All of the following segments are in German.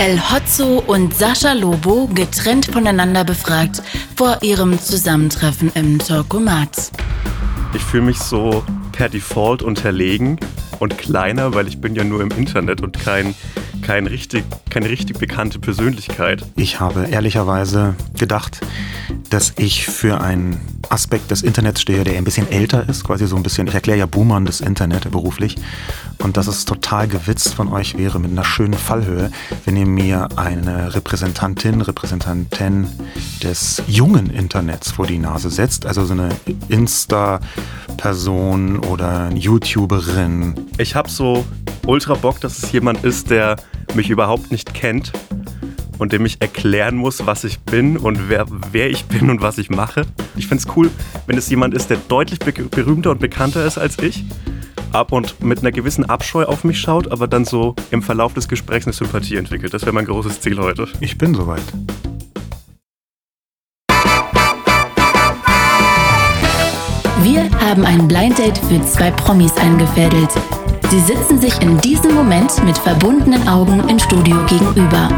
El Hotzo und Sascha Lobo getrennt voneinander befragt vor ihrem Zusammentreffen im Torkomat. Ich fühle mich so per Default unterlegen und kleiner, weil ich bin ja nur im Internet und kein, kein richtig, keine richtig bekannte Persönlichkeit. Ich habe ehrlicherweise gedacht, dass ich für einen Aspekt des Internets stehe, der ein bisschen älter ist, quasi so ein bisschen, ich erkläre ja Boomern das Internet beruflich und dass es total gewitzt von euch wäre mit einer schönen Fallhöhe, wenn ihr mir eine Repräsentantin, Repräsentantin des jungen Internets vor die Nase setzt, also so eine Insta-Person oder YouTuberin. Ich habe so ultra Bock, dass es jemand ist, der mich überhaupt nicht kennt und dem ich erklären muss, was ich bin und wer, wer ich bin und was ich mache. Ich finde es cool, wenn es jemand ist, der deutlich berühmter und bekannter ist als ich ab und mit einer gewissen Abscheu auf mich schaut, aber dann so im Verlauf des Gesprächs eine Sympathie entwickelt. Das wäre mein großes Ziel heute. Ich bin soweit. Wir haben ein Blind Date für zwei Promis eingefädelt. Sie sitzen sich in diesem Moment mit verbundenen Augen im Studio gegenüber.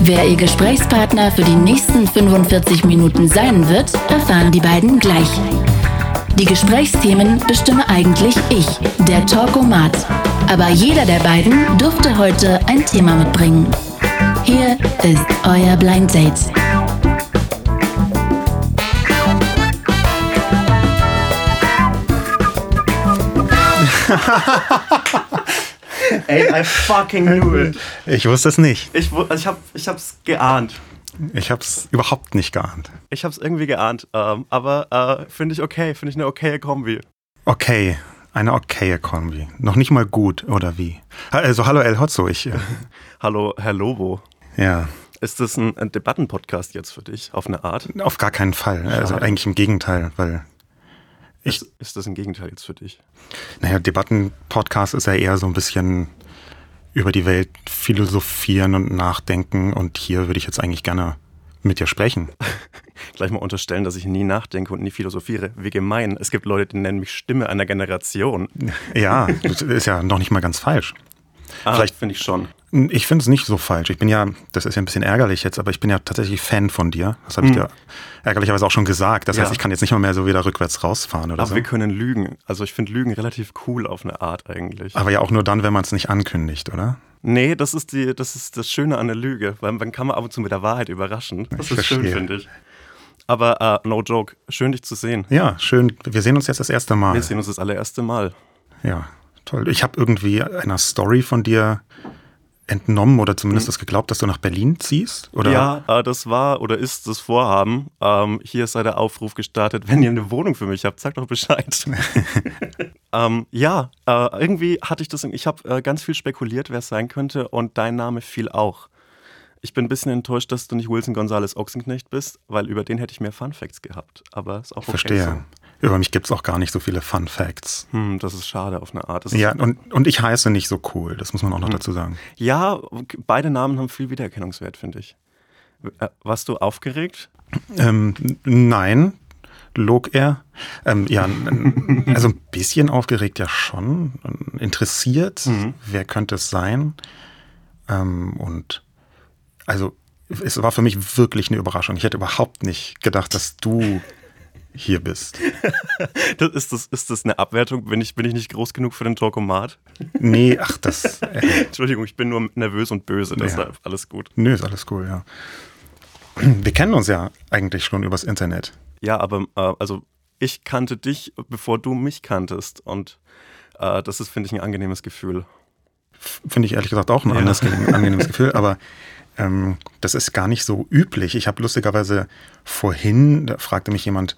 Wer ihr Gesprächspartner für die nächsten 45 Minuten sein wird, erfahren die beiden gleich. Die Gesprächsthemen bestimme eigentlich ich, der Talkomat. Aber jeder der beiden durfte heute ein Thema mitbringen. Hier ist euer Blind Date. Ey, I fucking knew it. Ich wusste es nicht. Ich, also ich, hab, ich hab's geahnt. Ich hab's überhaupt nicht geahnt. Ich hab's irgendwie geahnt, ähm, aber äh, finde ich okay, finde ich eine okaye Kombi. Okay, eine okaye Kombi. Noch nicht mal gut, oder wie? Also, hallo El Hotzo, ich. Äh, hallo, Herr Lobo. Ja. Ist das ein, ein Debattenpodcast jetzt für dich, auf eine Art? Auf gar keinen Fall. Also eigentlich im Gegenteil, weil ich, ist, ist das ein Gegenteil jetzt für dich? Naja, Debattenpodcast ist ja eher so ein bisschen über die Welt philosophieren und nachdenken und hier würde ich jetzt eigentlich gerne mit dir sprechen. Gleich mal unterstellen, dass ich nie nachdenke und nie philosophiere. Wie gemein. Es gibt Leute, die nennen mich Stimme einer Generation. Ja, das ist ja noch nicht mal ganz falsch. Ah, Vielleicht finde ich schon. Ich finde es nicht so falsch. Ich bin ja, das ist ja ein bisschen ärgerlich jetzt, aber ich bin ja tatsächlich Fan von dir. Das habe ich hm. dir ärgerlicherweise auch schon gesagt. Das ja. heißt, ich kann jetzt nicht mal mehr so wieder rückwärts rausfahren oder aber so. Aber wir können lügen. Also ich finde Lügen relativ cool auf eine Art eigentlich. Aber ja auch nur dann, wenn man es nicht ankündigt, oder? Nee, das ist, die, das ist das Schöne an der Lüge, weil man kann man ab und zu mit der Wahrheit überraschen. Das ich ist verstehe. schön, finde ich. Aber uh, no joke, schön dich zu sehen. Ja, schön. Wir sehen uns jetzt das erste Mal. Wir sehen uns das allererste Mal. Ja, toll. Ich habe irgendwie einer Story von dir entnommen oder zumindest mhm. das geglaubt, dass du nach Berlin ziehst? Oder? Ja, äh, das war oder ist das Vorhaben. Ähm, hier sei der Aufruf gestartet, wenn ihr eine Wohnung für mich habt, sagt doch Bescheid. ähm, ja, äh, irgendwie hatte ich das, ich habe äh, ganz viel spekuliert, wer es sein könnte und dein Name fiel auch. Ich bin ein bisschen enttäuscht, dass du nicht Wilson Gonzales Ochsenknecht bist, weil über den hätte ich mehr Fun Facts gehabt. Aber ist auch okay Verstehe. So. Über mich gibt es auch gar nicht so viele Fun Facts. Hm, das ist schade auf eine Art. ja, und, und ich heiße nicht so cool, das muss man auch noch hm. dazu sagen. Ja, beide Namen haben viel Wiedererkennungswert, finde ich. Äh, warst du aufgeregt? Ähm, nein, log er. Ähm, ja, also ein bisschen aufgeregt ja schon. Interessiert, mhm. wer könnte es sein? Ähm, und also es war für mich wirklich eine Überraschung. Ich hätte überhaupt nicht gedacht, dass du hier bist. das, ist, das, ist das eine Abwertung? Bin ich, bin ich nicht groß genug für den Talkomat? Nee, ach, das. Äh. Entschuldigung, ich bin nur nervös und böse, deshalb ja. alles gut. Nö, ist alles cool, ja. Wir kennen uns ja eigentlich schon übers Internet. Ja, aber äh, also ich kannte dich, bevor du mich kanntest. Und äh, das ist, finde ich, ein angenehmes Gefühl. Finde ich ehrlich gesagt auch ein ja. angenehmes Gefühl, aber ähm, das ist gar nicht so üblich. Ich habe lustigerweise vorhin, da fragte mich jemand,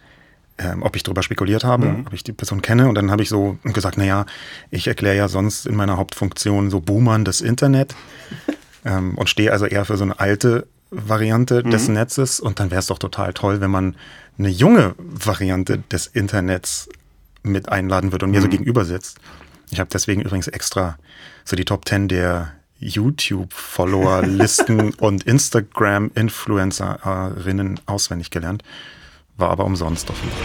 ähm, ob ich darüber spekuliert habe, mhm. ob ich die Person kenne. Und dann habe ich so gesagt, naja, ich erkläre ja sonst in meiner Hauptfunktion so Boomern das Internet ähm, und stehe also eher für so eine alte Variante mhm. des Netzes. Und dann wäre es doch total toll, wenn man eine junge Variante des Internets mit einladen würde und mir mhm. so gegenüber sitzt. Ich habe deswegen übrigens extra so die Top 10 der YouTube-Follower-Listen und Instagram-Influencerinnen auswendig gelernt. War aber umsonst offenbar.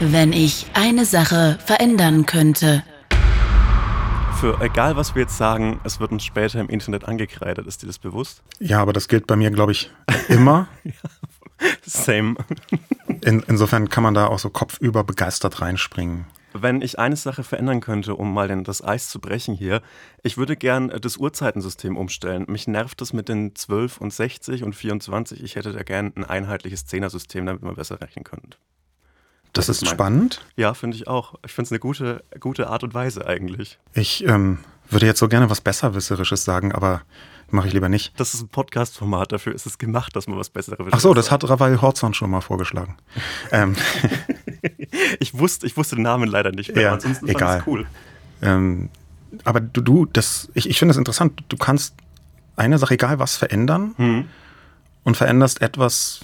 Wenn ich eine Sache verändern könnte. für egal was wir jetzt sagen, es wird uns später im Internet angekreidet. Ist dir das bewusst? Ja, aber das gilt bei mir, glaube ich, immer. ja, same. In, insofern kann man da auch so kopfüber begeistert reinspringen. Wenn ich eine Sache verändern könnte, um mal den, das Eis zu brechen hier, ich würde gern das Uhrzeitensystem umstellen. Mich nervt das mit den 12 und 60 und 24. Ich hätte da gern ein einheitliches Zehnersystem, damit man besser rechnen könnte. Das, das ist, ist spannend. Ja, finde ich auch. Ich finde es eine gute, gute Art und Weise eigentlich. Ich ähm, würde jetzt so gerne was Besserwisserisches sagen, aber mache ich lieber nicht. Das ist ein Podcast-Format, dafür ist es gemacht, dass man was Besseres Ach so, das hat Rawal Horzon schon mal vorgeschlagen. ähm. ich, wusste, ich wusste den Namen leider nicht mehr, ja, ansonsten egal. fand cool. Ähm, aber du, du das, ich, ich finde es interessant, du kannst eine Sache, egal was, verändern mhm. und veränderst etwas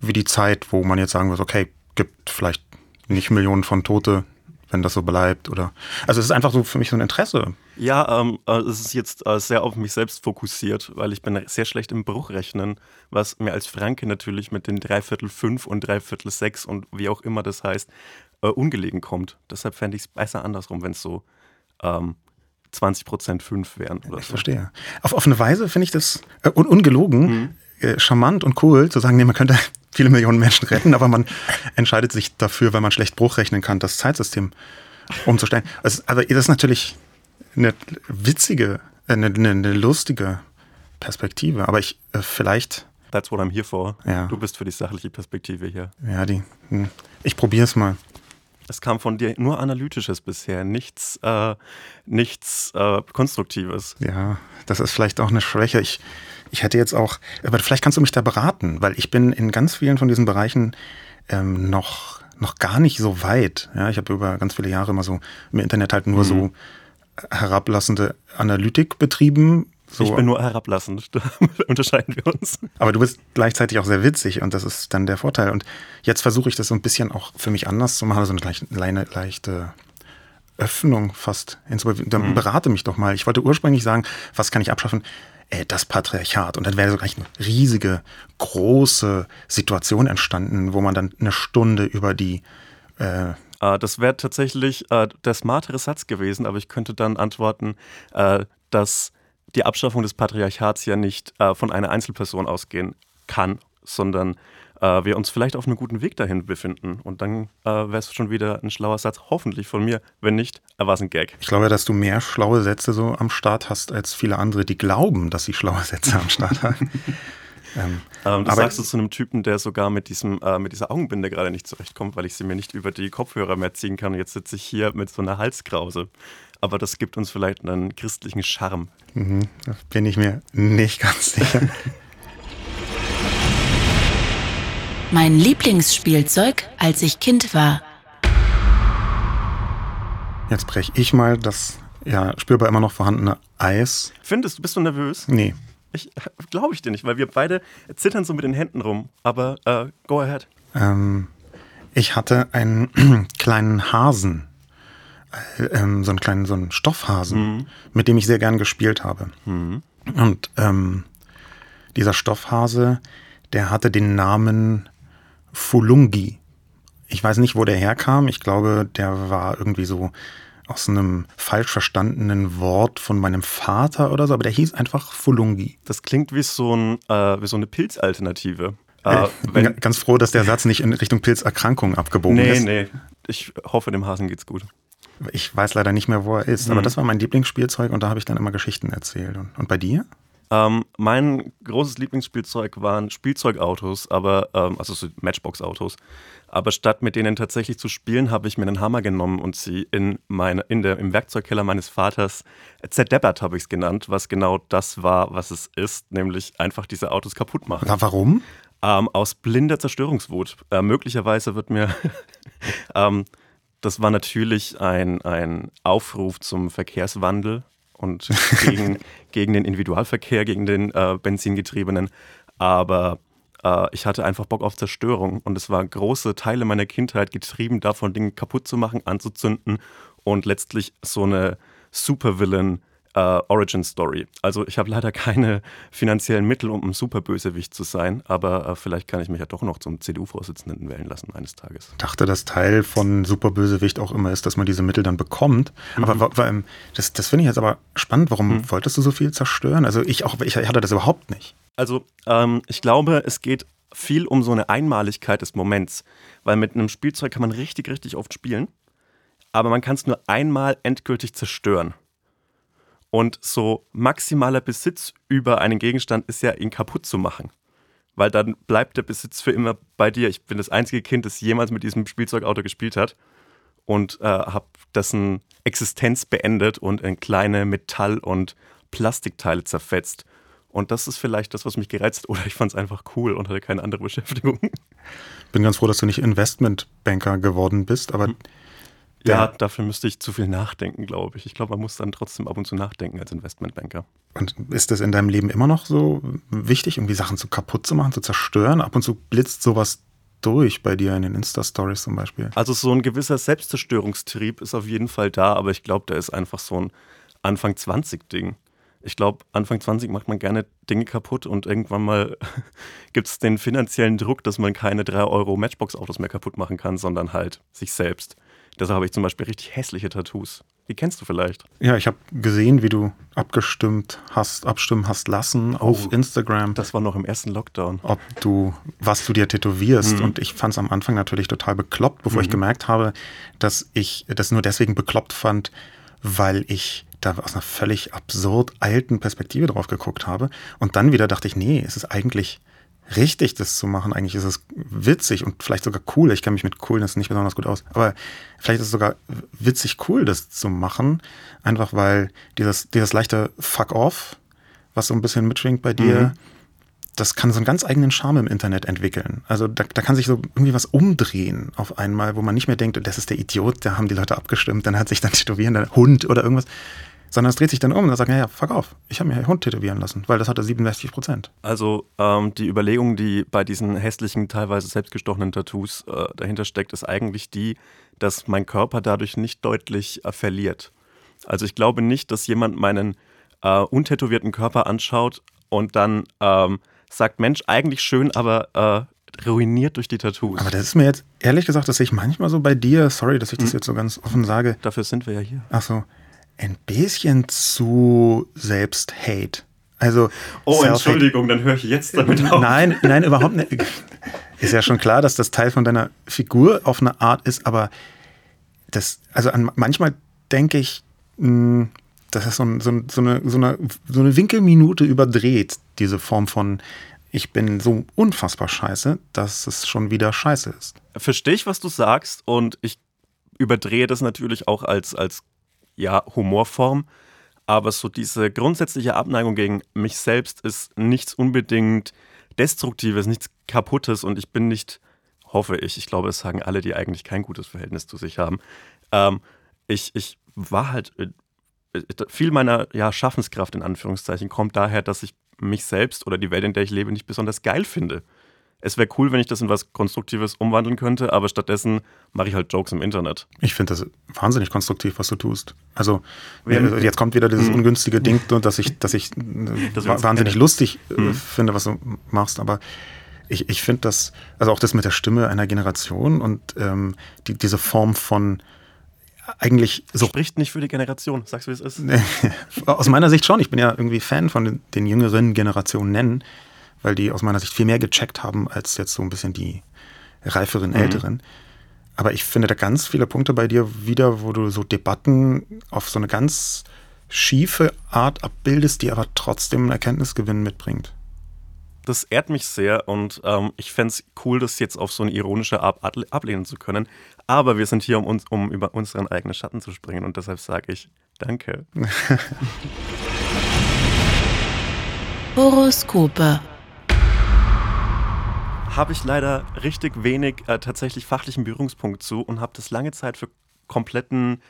wie die Zeit, wo man jetzt sagen würde, okay, gibt vielleicht nicht Millionen von Tote, wenn das so bleibt oder also es ist einfach so für mich so ein Interesse. Ja, ähm, äh, es ist jetzt äh, sehr auf mich selbst fokussiert, weil ich bin sehr schlecht im Bruchrechnen, was mir als Franke natürlich mit den Dreiviertel fünf und Dreiviertel sechs und wie auch immer das heißt, äh, ungelegen kommt. Deshalb fände ich es besser andersrum, wenn es so ähm, 20 Prozent fünf wären. ich so. verstehe. Auf, auf eine Weise finde ich das äh, un ungelogen. Mhm. Äh, charmant und cool zu sagen, nee, man könnte viele Millionen Menschen retten, aber man entscheidet sich dafür, weil man schlecht Bruchrechnen kann, das Zeitsystem umzustellen. Also, aber das ist natürlich eine witzige, äh, eine, eine lustige Perspektive. Aber ich äh, vielleicht. That's what I'm here for. Ja. Du bist für die sachliche Perspektive hier. Ja, die. Hm. Ich probiere es mal. Es kam von dir nur Analytisches bisher, nichts, äh, nichts äh, Konstruktives. Ja, das ist vielleicht auch eine Schwäche. Ich, ich hätte jetzt auch, aber vielleicht kannst du mich da beraten, weil ich bin in ganz vielen von diesen Bereichen ähm, noch, noch gar nicht so weit. Ja, ich habe über ganz viele Jahre immer so im Internet halt nur mhm. so herablassende Analytik betrieben. So. Ich bin nur herablassend, da unterscheiden wir uns. Aber du bist gleichzeitig auch sehr witzig und das ist dann der Vorteil. Und jetzt versuche ich das so ein bisschen auch für mich anders zu machen, so eine leichte, leichte Öffnung fast. Dann mhm. berate mich doch mal. Ich wollte ursprünglich sagen, was kann ich abschaffen? Äh, das Patriarchat. Und dann wäre so gleich eine riesige, große Situation entstanden, wo man dann eine Stunde über die äh, äh das wäre tatsächlich äh, der smartere Satz gewesen, aber ich könnte dann antworten, äh, dass die Abschaffung des Patriarchats ja nicht äh, von einer Einzelperson ausgehen kann, sondern äh, wir uns vielleicht auf einem guten Weg dahin befinden. Und dann äh, wäre es schon wieder ein schlauer Satz, hoffentlich von mir. Wenn nicht, war es ein Gag. Ich glaube, dass du mehr schlaue Sätze so am Start hast als viele andere, die glauben, dass sie schlaue Sätze am Start haben. Ähm, ähm, das sagst du zu einem Typen, der sogar mit, diesem, äh, mit dieser Augenbinde gerade nicht zurechtkommt, weil ich sie mir nicht über die Kopfhörer mehr ziehen kann. Und jetzt sitze ich hier mit so einer Halskrause. Aber das gibt uns vielleicht einen christlichen Charme. Mhm, da bin ich mir nicht ganz sicher. Mein Lieblingsspielzeug, als ich Kind war. Jetzt breche ich mal das ja spürbar immer noch vorhandene Eis. Findest du, bist du nervös? Nee. Ich glaube ich dir nicht, weil wir beide zittern so mit den Händen rum. Aber äh, go ahead. Ähm, ich hatte einen kleinen Hasen. Äh, ähm, so einen kleinen, so einen Stoffhasen, mhm. mit dem ich sehr gern gespielt habe. Mhm. Und ähm, dieser Stoffhase, der hatte den Namen Fulungi. Ich weiß nicht, wo der herkam. Ich glaube, der war irgendwie so aus einem falsch verstandenen Wort von meinem Vater oder so, aber der hieß einfach Fulungi. Das klingt wie so, ein, äh, wie so eine Pilzalternative. Äh, ich bin ganz froh, dass der Satz nicht in Richtung Pilzerkrankung abgebogen nee, ist. Nee, nee. Ich hoffe, dem Hasen geht's gut. Ich weiß leider nicht mehr, wo er ist, mhm. aber das war mein Lieblingsspielzeug und da habe ich dann immer Geschichten erzählt. Und, und bei dir? Ähm, mein großes Lieblingsspielzeug waren Spielzeugautos, aber ähm, also so Matchbox-Autos. Aber statt mit denen tatsächlich zu spielen, habe ich mir einen Hammer genommen und sie in meine, in der, im Werkzeugkeller meines Vaters zerdeppert, habe ich es genannt, was genau das war, was es ist, nämlich einfach diese Autos kaputt machen. Na, warum? Ähm, aus blinder Zerstörungswut. Äh, möglicherweise wird mir ähm, das war natürlich ein, ein Aufruf zum Verkehrswandel und gegen, gegen den Individualverkehr, gegen den äh, Benzingetriebenen. Aber äh, ich hatte einfach Bock auf Zerstörung und es waren große Teile meiner Kindheit getrieben davon, Dinge kaputt zu machen, anzuzünden und letztlich so eine Supervillain äh, Origin Story. Also ich habe leider keine finanziellen Mittel, um ein Superbösewicht zu sein, aber äh, vielleicht kann ich mich ja doch noch zum CDU-Vorsitzenden wählen lassen eines Tages. Ich dachte, dass Teil von Superbösewicht auch immer ist, dass man diese Mittel dann bekommt. Mhm. Aber ähm, das, das finde ich jetzt aber spannend. Warum mhm. wolltest du so viel zerstören? Also ich auch, ich hatte das überhaupt nicht. Also ähm, ich glaube, es geht viel um so eine Einmaligkeit des Moments, weil mit einem Spielzeug kann man richtig, richtig oft spielen, aber man kann es nur einmal endgültig zerstören. Und so maximaler Besitz über einen Gegenstand ist ja, ihn kaputt zu machen. Weil dann bleibt der Besitz für immer bei dir. Ich bin das einzige Kind, das jemals mit diesem Spielzeugauto gespielt hat und äh, habe dessen Existenz beendet und in kleine Metall- und Plastikteile zerfetzt. Und das ist vielleicht das, was mich gereizt hat. Oder ich fand es einfach cool und hatte keine andere Beschäftigung. Bin ganz froh, dass du nicht Investmentbanker geworden bist, aber hm. Ja, dafür müsste ich zu viel nachdenken, glaube ich. Ich glaube, man muss dann trotzdem ab und zu nachdenken als Investmentbanker. Und ist das in deinem Leben immer noch so wichtig, irgendwie Sachen zu kaputt zu machen, zu zerstören? Ab und zu blitzt sowas durch bei dir in den Insta-Stories zum Beispiel? Also so ein gewisser Selbstzerstörungstrieb ist auf jeden Fall da, aber ich glaube, der ist einfach so ein Anfang 20-Ding. Ich glaube, Anfang 20 macht man gerne Dinge kaputt und irgendwann mal gibt es den finanziellen Druck, dass man keine 3 Euro Matchbox-Autos mehr kaputt machen kann, sondern halt sich selbst. Deshalb habe ich zum Beispiel richtig hässliche Tattoos. Die kennst du vielleicht. Ja, ich habe gesehen, wie du abgestimmt hast, abstimmen hast lassen oh, auf Instagram. Das war noch im ersten Lockdown. Ob du, was du dir tätowierst. Mhm. Und ich fand es am Anfang natürlich total bekloppt, bevor mhm. ich gemerkt habe, dass ich das nur deswegen bekloppt fand, weil ich da aus einer völlig absurd alten Perspektive drauf geguckt habe. Und dann wieder dachte ich, nee, es ist eigentlich richtig, das zu machen. Eigentlich ist es witzig und vielleicht sogar cool. Ich kenne mich mit Coolness nicht besonders gut aus. Aber vielleicht ist es sogar witzig cool, das zu machen. Einfach weil dieses, dieses leichte Fuck off, was so ein bisschen mitschwingt bei dir, mhm. das kann so einen ganz eigenen Charme im Internet entwickeln. Also da, da kann sich so irgendwie was umdrehen auf einmal, wo man nicht mehr denkt, das ist der Idiot, da haben die Leute abgestimmt, dann hat sich dann tätowieren, der Hund oder irgendwas sondern es dreht sich dann um und sagt, naja, fuck auf, ich habe mir einen Hund tätowieren lassen, weil das hatte 67 Prozent. Also ähm, die Überlegung, die bei diesen hässlichen, teilweise selbstgestochenen Tattoos äh, dahinter steckt, ist eigentlich die, dass mein Körper dadurch nicht deutlich äh, verliert. Also ich glaube nicht, dass jemand meinen äh, untätowierten Körper anschaut und dann ähm, sagt, Mensch, eigentlich schön, aber äh, ruiniert durch die Tattoos. Aber das ist mir jetzt, ehrlich gesagt, dass ich manchmal so bei dir, sorry, dass ich das hm. jetzt so ganz offen sage. Dafür sind wir ja hier. Ach so ein bisschen zu Selbst-Hate. Also oh, Entschuldigung, dann höre ich jetzt damit auf. Nein, nein, überhaupt nicht. Ist ja schon klar, dass das Teil von deiner Figur auf eine Art ist, aber das, also an, manchmal denke ich, hm, das ist so, ein, so, so, eine, so, eine, so eine Winkelminute überdreht, diese Form von ich bin so unfassbar scheiße, dass es schon wieder scheiße ist. Verstehe ich, was du sagst und ich überdrehe das natürlich auch als, als ja, Humorform. Aber so diese grundsätzliche Abneigung gegen mich selbst ist nichts unbedingt Destruktives, nichts Kaputtes und ich bin nicht, hoffe ich, ich glaube, es sagen alle, die eigentlich kein gutes Verhältnis zu sich haben. Ähm, ich, ich war halt, äh, viel meiner ja, Schaffenskraft in Anführungszeichen kommt daher, dass ich mich selbst oder die Welt, in der ich lebe, nicht besonders geil finde es wäre cool, wenn ich das in was Konstruktives umwandeln könnte, aber stattdessen mache ich halt Jokes im Internet. Ich finde das wahnsinnig konstruktiv, was du tust. Also ja, jetzt kommt wieder dieses mhm. ungünstige Ding, dass ich, dass ich das wahnsinnig lustig mhm. finde, was du machst, aber ich, ich finde das, also auch das mit der Stimme einer Generation und ähm, die, diese Form von eigentlich so. Spricht nicht für die Generation, sagst du, wie es ist? Aus meiner Sicht schon. Ich bin ja irgendwie Fan von den, den jüngeren Generationen nennen weil die aus meiner Sicht viel mehr gecheckt haben als jetzt so ein bisschen die reiferen, mhm. älteren. Aber ich finde da ganz viele Punkte bei dir wieder, wo du so Debatten auf so eine ganz schiefe Art abbildest, die aber trotzdem einen Erkenntnisgewinn mitbringt. Das ehrt mich sehr und ähm, ich fände es cool, das jetzt auf so eine ironische Art ablehnen zu können. Aber wir sind hier, um, uns, um über unseren eigenen Schatten zu springen und deshalb sage ich Danke. Horoskope habe ich leider richtig wenig äh, tatsächlich fachlichen Berührungspunkt zu und habe das lange Zeit für kompletten,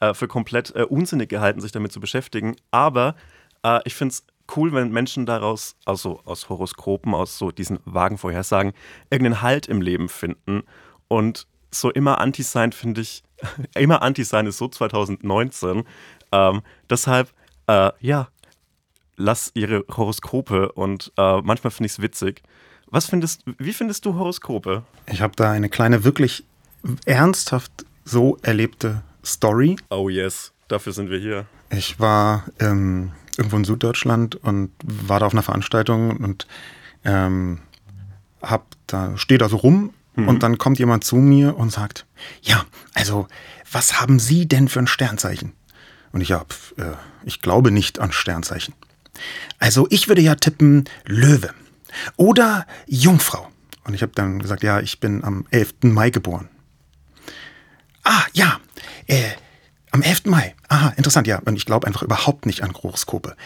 äh, für komplett äh, unsinnig gehalten, sich damit zu beschäftigen. Aber äh, ich finde es cool, wenn Menschen daraus, also aus Horoskopen, aus so diesen vagen Vorhersagen, irgendeinen Halt im Leben finden. Und so immer Anti sein finde ich, immer Anti sein ist so 2019. Ähm, deshalb äh, ja, lass ihre Horoskope und äh, manchmal finde ich es witzig. Was findest, wie findest du Horoskope? Ich habe da eine kleine, wirklich ernsthaft so erlebte Story. Oh yes, dafür sind wir hier. Ich war ähm, irgendwo in Süddeutschland und war da auf einer Veranstaltung und ähm, hab da, stehe da so rum mhm. und dann kommt jemand zu mir und sagt, ja, also, was haben Sie denn für ein Sternzeichen? Und ich hab, äh, ich glaube nicht an Sternzeichen. Also, ich würde ja tippen Löwe oder Jungfrau. Und ich habe dann gesagt, ja, ich bin am 11. Mai geboren. Ah, ja, äh, am 11. Mai. Aha, interessant, ja. Und ich glaube einfach überhaupt nicht an Horoskope.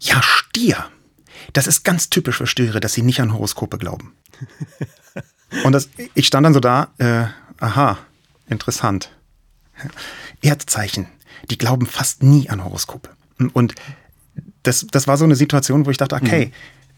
Ja, Stier. Das ist ganz typisch für Stiere, dass sie nicht an Horoskope glauben. Und das, ich stand dann so da, äh, aha, interessant. Erdzeichen, die glauben fast nie an Horoskope. Und das, das war so eine Situation, wo ich dachte, okay, mhm.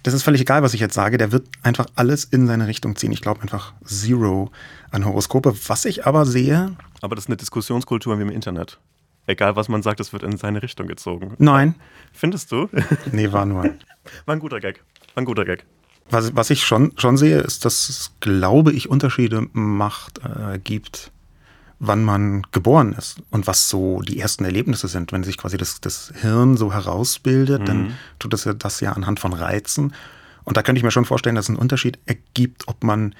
Das ist völlig egal, was ich jetzt sage, der wird einfach alles in seine Richtung ziehen. Ich glaube einfach zero an Horoskope. Was ich aber sehe. Aber das ist eine Diskussionskultur wie im Internet. Egal, was man sagt, es wird in seine Richtung gezogen. Nein. Findest du? Nee, war nur. War ein guter Gag. War ein guter Gag. Was, was ich schon, schon sehe, ist, dass es, glaube ich, Unterschiede macht, äh, gibt, wann man geboren ist und was so die ersten Erlebnisse sind. Wenn sich quasi das, das Hirn so herausbildet, mhm. dann tut das ja das ja anhand von Reizen. Und da könnte ich mir schon vorstellen, dass es einen Unterschied ergibt, ob man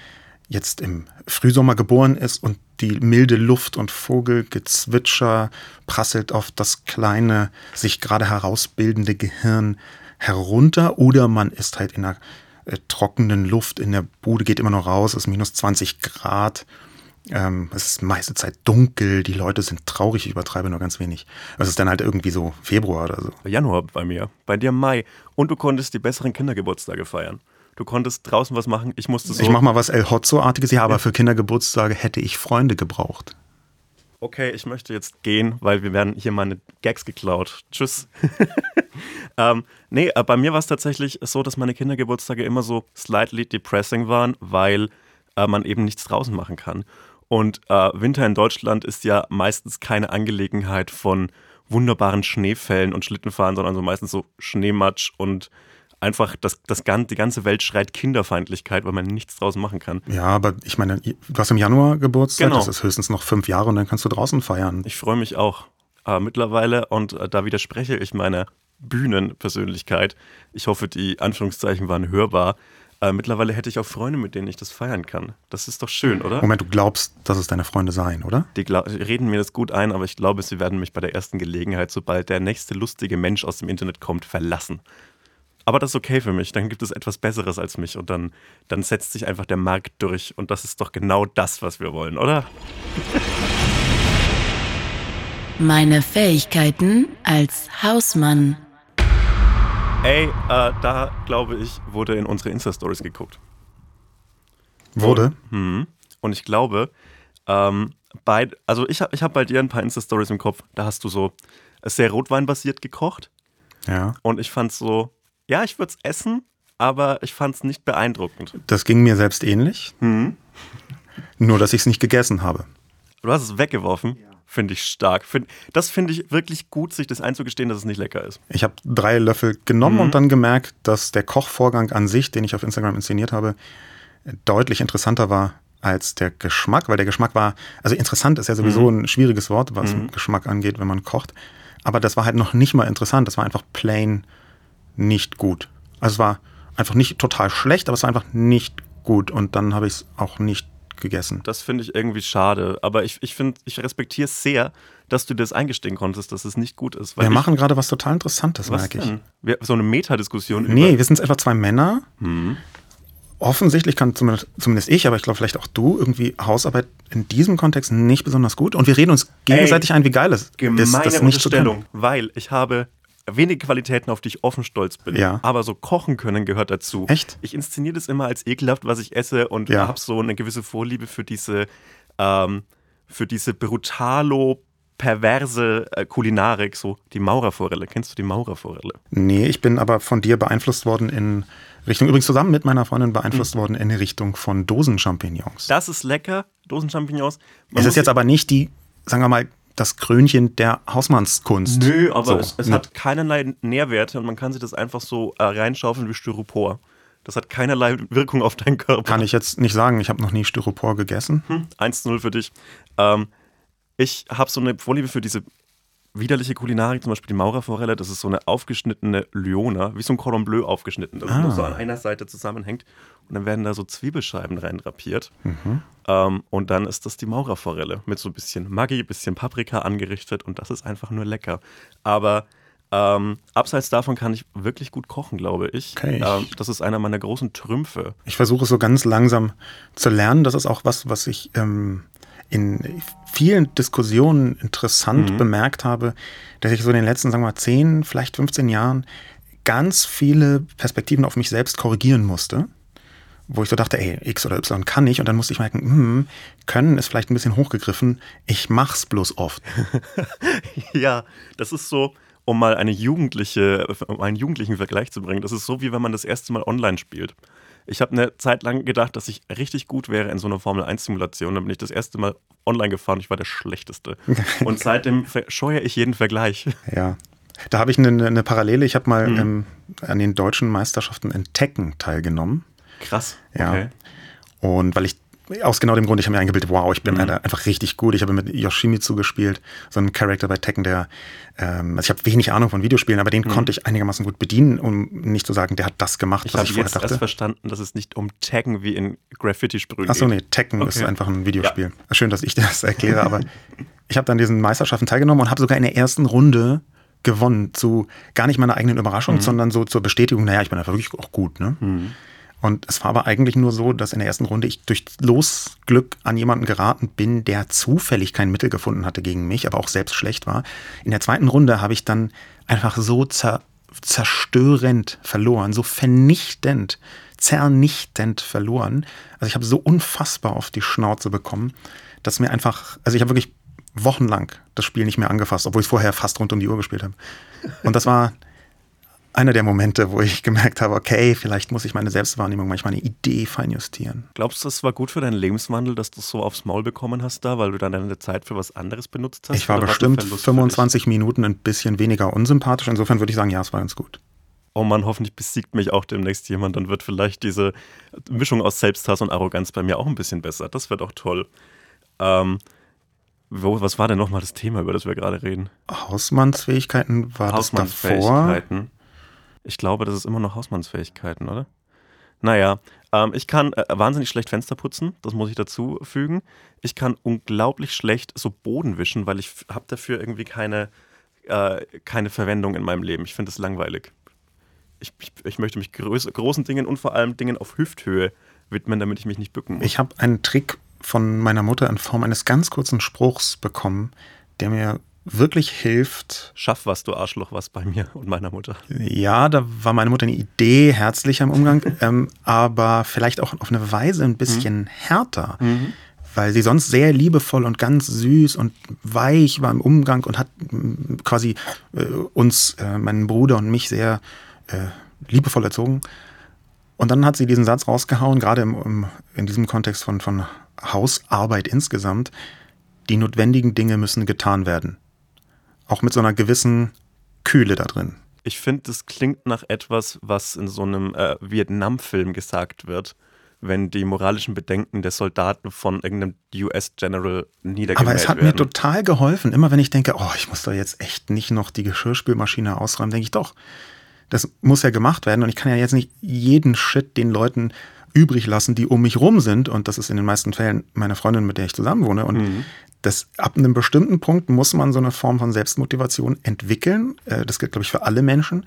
jetzt im Frühsommer geboren ist und die milde Luft und Vogelgezwitscher prasselt auf das kleine, sich gerade herausbildende Gehirn herunter oder man ist halt in einer äh, trockenen Luft in der Bude, geht immer noch raus, ist minus 20 Grad. Ähm, es ist meiste Zeit dunkel, die Leute sind traurig, ich übertreibe nur ganz wenig. Es ist dann halt irgendwie so Februar oder so. Januar bei mir, bei dir Mai. Und du konntest die besseren Kindergeburtstage feiern. Du konntest draußen was machen, ich musste so. Ich mach mal was El Hotzo-artiges, ja, aber für Kindergeburtstage hätte ich Freunde gebraucht. Okay, ich möchte jetzt gehen, weil wir werden hier meine Gags geklaut. Tschüss. ähm, nee, äh, bei mir war es tatsächlich so, dass meine Kindergeburtstage immer so slightly depressing waren, weil äh, man eben nichts draußen machen kann. Und äh, Winter in Deutschland ist ja meistens keine Angelegenheit von wunderbaren Schneefällen und Schlittenfahren, sondern so meistens so Schneematsch und einfach das, das, die ganze Welt schreit Kinderfeindlichkeit, weil man nichts draußen machen kann. Ja, aber ich meine, du hast im Januar Geburtstag, genau. das ist höchstens noch fünf Jahre und dann kannst du draußen feiern. Ich freue mich auch äh, mittlerweile und äh, da widerspreche ich meiner Bühnenpersönlichkeit. Ich hoffe, die Anführungszeichen waren hörbar. Äh, mittlerweile hätte ich auch Freunde, mit denen ich das feiern kann. Das ist doch schön, oder? Moment, du glaubst, dass es deine Freunde seien, oder? Die reden mir das gut ein, aber ich glaube, sie werden mich bei der ersten Gelegenheit, sobald der nächste lustige Mensch aus dem Internet kommt, verlassen. Aber das ist okay für mich. Dann gibt es etwas Besseres als mich und dann, dann setzt sich einfach der Markt durch. Und das ist doch genau das, was wir wollen, oder? Meine Fähigkeiten als Hausmann. Ey, äh, da glaube ich, wurde in unsere Insta-Stories geguckt. Wurde? Mhm. Und ich glaube, ähm, bei, also ich habe ich hab bei dir ein paar Insta-Stories im Kopf, da hast du so sehr rotweinbasiert gekocht. Ja. Und ich fand so, ja, ich würde es essen, aber ich fand es nicht beeindruckend. Das ging mir selbst ähnlich. Mhm. Nur, dass ich es nicht gegessen habe. Du hast es weggeworfen? Finde ich stark. Find, das finde ich wirklich gut, sich das einzugestehen, dass es nicht lecker ist. Ich habe drei Löffel genommen mhm. und dann gemerkt, dass der Kochvorgang an sich, den ich auf Instagram inszeniert habe, deutlich interessanter war als der Geschmack, weil der Geschmack war, also interessant ist ja sowieso mhm. ein schwieriges Wort, was mhm. Geschmack angeht, wenn man kocht. Aber das war halt noch nicht mal interessant, das war einfach plain nicht gut. Also es war einfach nicht total schlecht, aber es war einfach nicht gut und dann habe ich es auch nicht gegessen. Das finde ich irgendwie schade, aber ich, ich finde, ich respektiere es sehr, dass du dir das eingestehen konntest, dass es nicht gut ist. wir ich, machen gerade was total Interessantes, was merke ich. Wir, so eine Metadiskussion. Nee, wir sind etwa zwei Männer. Mhm. Offensichtlich kann zumindest, zumindest ich, aber ich glaube vielleicht auch du, irgendwie Hausarbeit in diesem Kontext nicht besonders gut. Und wir reden uns gegenseitig Ey, ein, wie geil es ist, das nicht tun. Weil ich habe wenige Qualitäten, auf die ich offen stolz bin. Ja. Aber so kochen können gehört dazu. Echt? Ich inszeniere das immer als ekelhaft, was ich esse und ja. habe so eine gewisse Vorliebe für diese, ähm, für diese brutalo perverse äh, Kulinarik, so die Maurerforelle. Kennst du die Maurerforelle? Nee, ich bin aber von dir beeinflusst worden in Richtung, übrigens zusammen mit meiner Freundin beeinflusst mhm. worden in Richtung von Dosenchampignons. Das ist lecker, Dosenchampignons. Man es ist jetzt aber nicht die, sagen wir mal, das Krönchen der Hausmannskunst. Nö, aber so. es, es hat keinerlei Nährwerte und man kann sich das einfach so äh, reinschaufeln wie Styropor. Das hat keinerlei Wirkung auf deinen Körper. Kann ich jetzt nicht sagen. Ich habe noch nie Styropor gegessen. Hm, 1-0 für dich. Ähm, ich habe so eine Vorliebe für diese widerliche Kulinarik, zum Beispiel die Maurerforelle, das ist so eine aufgeschnittene Lyona, wie so ein Cordon Bleu aufgeschnitten, das ah. so an einer Seite zusammenhängt. Und dann werden da so Zwiebelscheiben reindrapiert. Mhm. Ähm, und dann ist das die Maurerforelle mit so ein bisschen Maggi, bisschen Paprika angerichtet und das ist einfach nur lecker. Aber ähm, abseits davon kann ich wirklich gut kochen, glaube ich. Okay. Ähm, das ist einer meiner großen Trümpfe. Ich versuche so ganz langsam zu lernen. Das ist auch was, was ich ähm, in vielen Diskussionen interessant mhm. bemerkt habe, dass ich so in den letzten, sagen wir mal, 10, vielleicht 15 Jahren ganz viele Perspektiven auf mich selbst korrigieren musste. Wo ich so dachte, ey, X oder Y kann ich. Und dann musste ich merken, hm, können ist vielleicht ein bisschen hochgegriffen. Ich mach's bloß oft. ja, das ist so, um mal eine jugendliche, um einen jugendlichen Vergleich zu bringen. Das ist so, wie wenn man das erste Mal online spielt. Ich habe eine Zeit lang gedacht, dass ich richtig gut wäre in so einer Formel-1-Simulation. Dann bin ich das erste Mal online gefahren. Ich war der Schlechteste. Und seitdem scheue ich jeden Vergleich. Ja. Da habe ich eine, eine, Parallele. Ich habe mal mhm. ähm, an den deutschen Meisterschaften in Tekken teilgenommen. Krass. Okay. Ja. Und weil ich aus genau dem Grund, ich habe mir eingebildet, wow, ich bin mhm. einfach richtig gut. Ich habe mit Yoshimitsu gespielt, so ein Charakter bei Tekken, der, ähm, also ich habe wenig Ahnung von Videospielen, aber den mhm. konnte ich einigermaßen gut bedienen, um nicht zu sagen, der hat das gemacht, ich was ich vorher dachte. Ich habe erst verstanden, dass es nicht um Tekken wie in Graffiti-Sprühen geht. Achso, nee, Tekken okay. ist einfach ein Videospiel. Ja. Schön, dass ich das erkläre, aber ich habe dann diesen Meisterschaften teilgenommen und habe sogar in der ersten Runde gewonnen, zu gar nicht meiner eigenen Überraschung, mhm. sondern so zur Bestätigung, naja, ich bin einfach wirklich auch gut. Ne? Und es war aber eigentlich nur so, dass in der ersten Runde ich durch Losglück an jemanden geraten bin, der zufällig kein Mittel gefunden hatte gegen mich, aber auch selbst schlecht war. In der zweiten Runde habe ich dann einfach so zer zerstörend verloren, so vernichtend, zernichtend verloren. Also ich habe so unfassbar auf die Schnauze bekommen, dass mir einfach, also ich habe wirklich wochenlang das Spiel nicht mehr angefasst, obwohl ich vorher fast rund um die Uhr gespielt habe. Und das war einer der Momente, wo ich gemerkt habe, okay, vielleicht muss ich meine Selbstwahrnehmung, manchmal eine Idee feinjustieren. Glaubst du, das war gut für deinen Lebenswandel, dass du so aufs Maul bekommen hast da, weil du dann deine Zeit für was anderes benutzt hast? Ich war bestimmt 25 Minuten ein bisschen weniger unsympathisch. Insofern würde ich sagen, ja, es war ganz gut. Oh Mann, hoffentlich besiegt mich auch demnächst jemand. Dann wird vielleicht diese Mischung aus Selbsthass und Arroganz bei mir auch ein bisschen besser. Das wird auch toll. Ähm, wo, was war denn nochmal das Thema, über das wir gerade reden? Hausmannsfähigkeiten war das davor. Ich glaube, das ist immer noch Hausmannsfähigkeiten, oder? Naja, ähm, ich kann äh, wahnsinnig schlecht Fenster putzen, das muss ich dazu fügen. Ich kann unglaublich schlecht so Boden wischen, weil ich habe dafür irgendwie keine, äh, keine Verwendung in meinem Leben. Ich finde es langweilig. Ich, ich, ich, möchte mich groß, großen Dingen und vor allem Dingen auf Hüfthöhe widmen, damit ich mich nicht bücken muss. Ich habe einen Trick von meiner Mutter in Form eines ganz kurzen Spruchs bekommen, der mir wirklich hilft. Schaff was, du Arschloch, was bei mir und meiner Mutter. Ja, da war meine Mutter eine Idee herzlicher im Umgang, ähm, aber vielleicht auch auf eine Weise ein bisschen mhm. härter. Mhm. Weil sie sonst sehr liebevoll und ganz süß und weich war im Umgang und hat mm, quasi äh, uns, äh, meinen Bruder und mich sehr äh, liebevoll erzogen. Und dann hat sie diesen Satz rausgehauen, gerade im, im, in diesem Kontext von, von Hausarbeit insgesamt. Die notwendigen Dinge müssen getan werden auch mit so einer gewissen Kühle da drin. Ich finde, das klingt nach etwas, was in so einem äh, Vietnam-Film gesagt wird, wenn die moralischen Bedenken der Soldaten von irgendeinem US-General niedergemäht werden. Aber es hat werden. mir total geholfen. Immer wenn ich denke, oh, ich muss da jetzt echt nicht noch die Geschirrspülmaschine ausräumen, denke ich doch, das muss ja gemacht werden und ich kann ja jetzt nicht jeden Shit den Leuten übrig lassen, die um mich rum sind. Und das ist in den meisten Fällen meine Freundin, mit der ich zusammen wohne. Und mhm das, ab einem bestimmten Punkt muss man so eine Form von Selbstmotivation entwickeln. Äh, das gilt, glaube ich, für alle Menschen.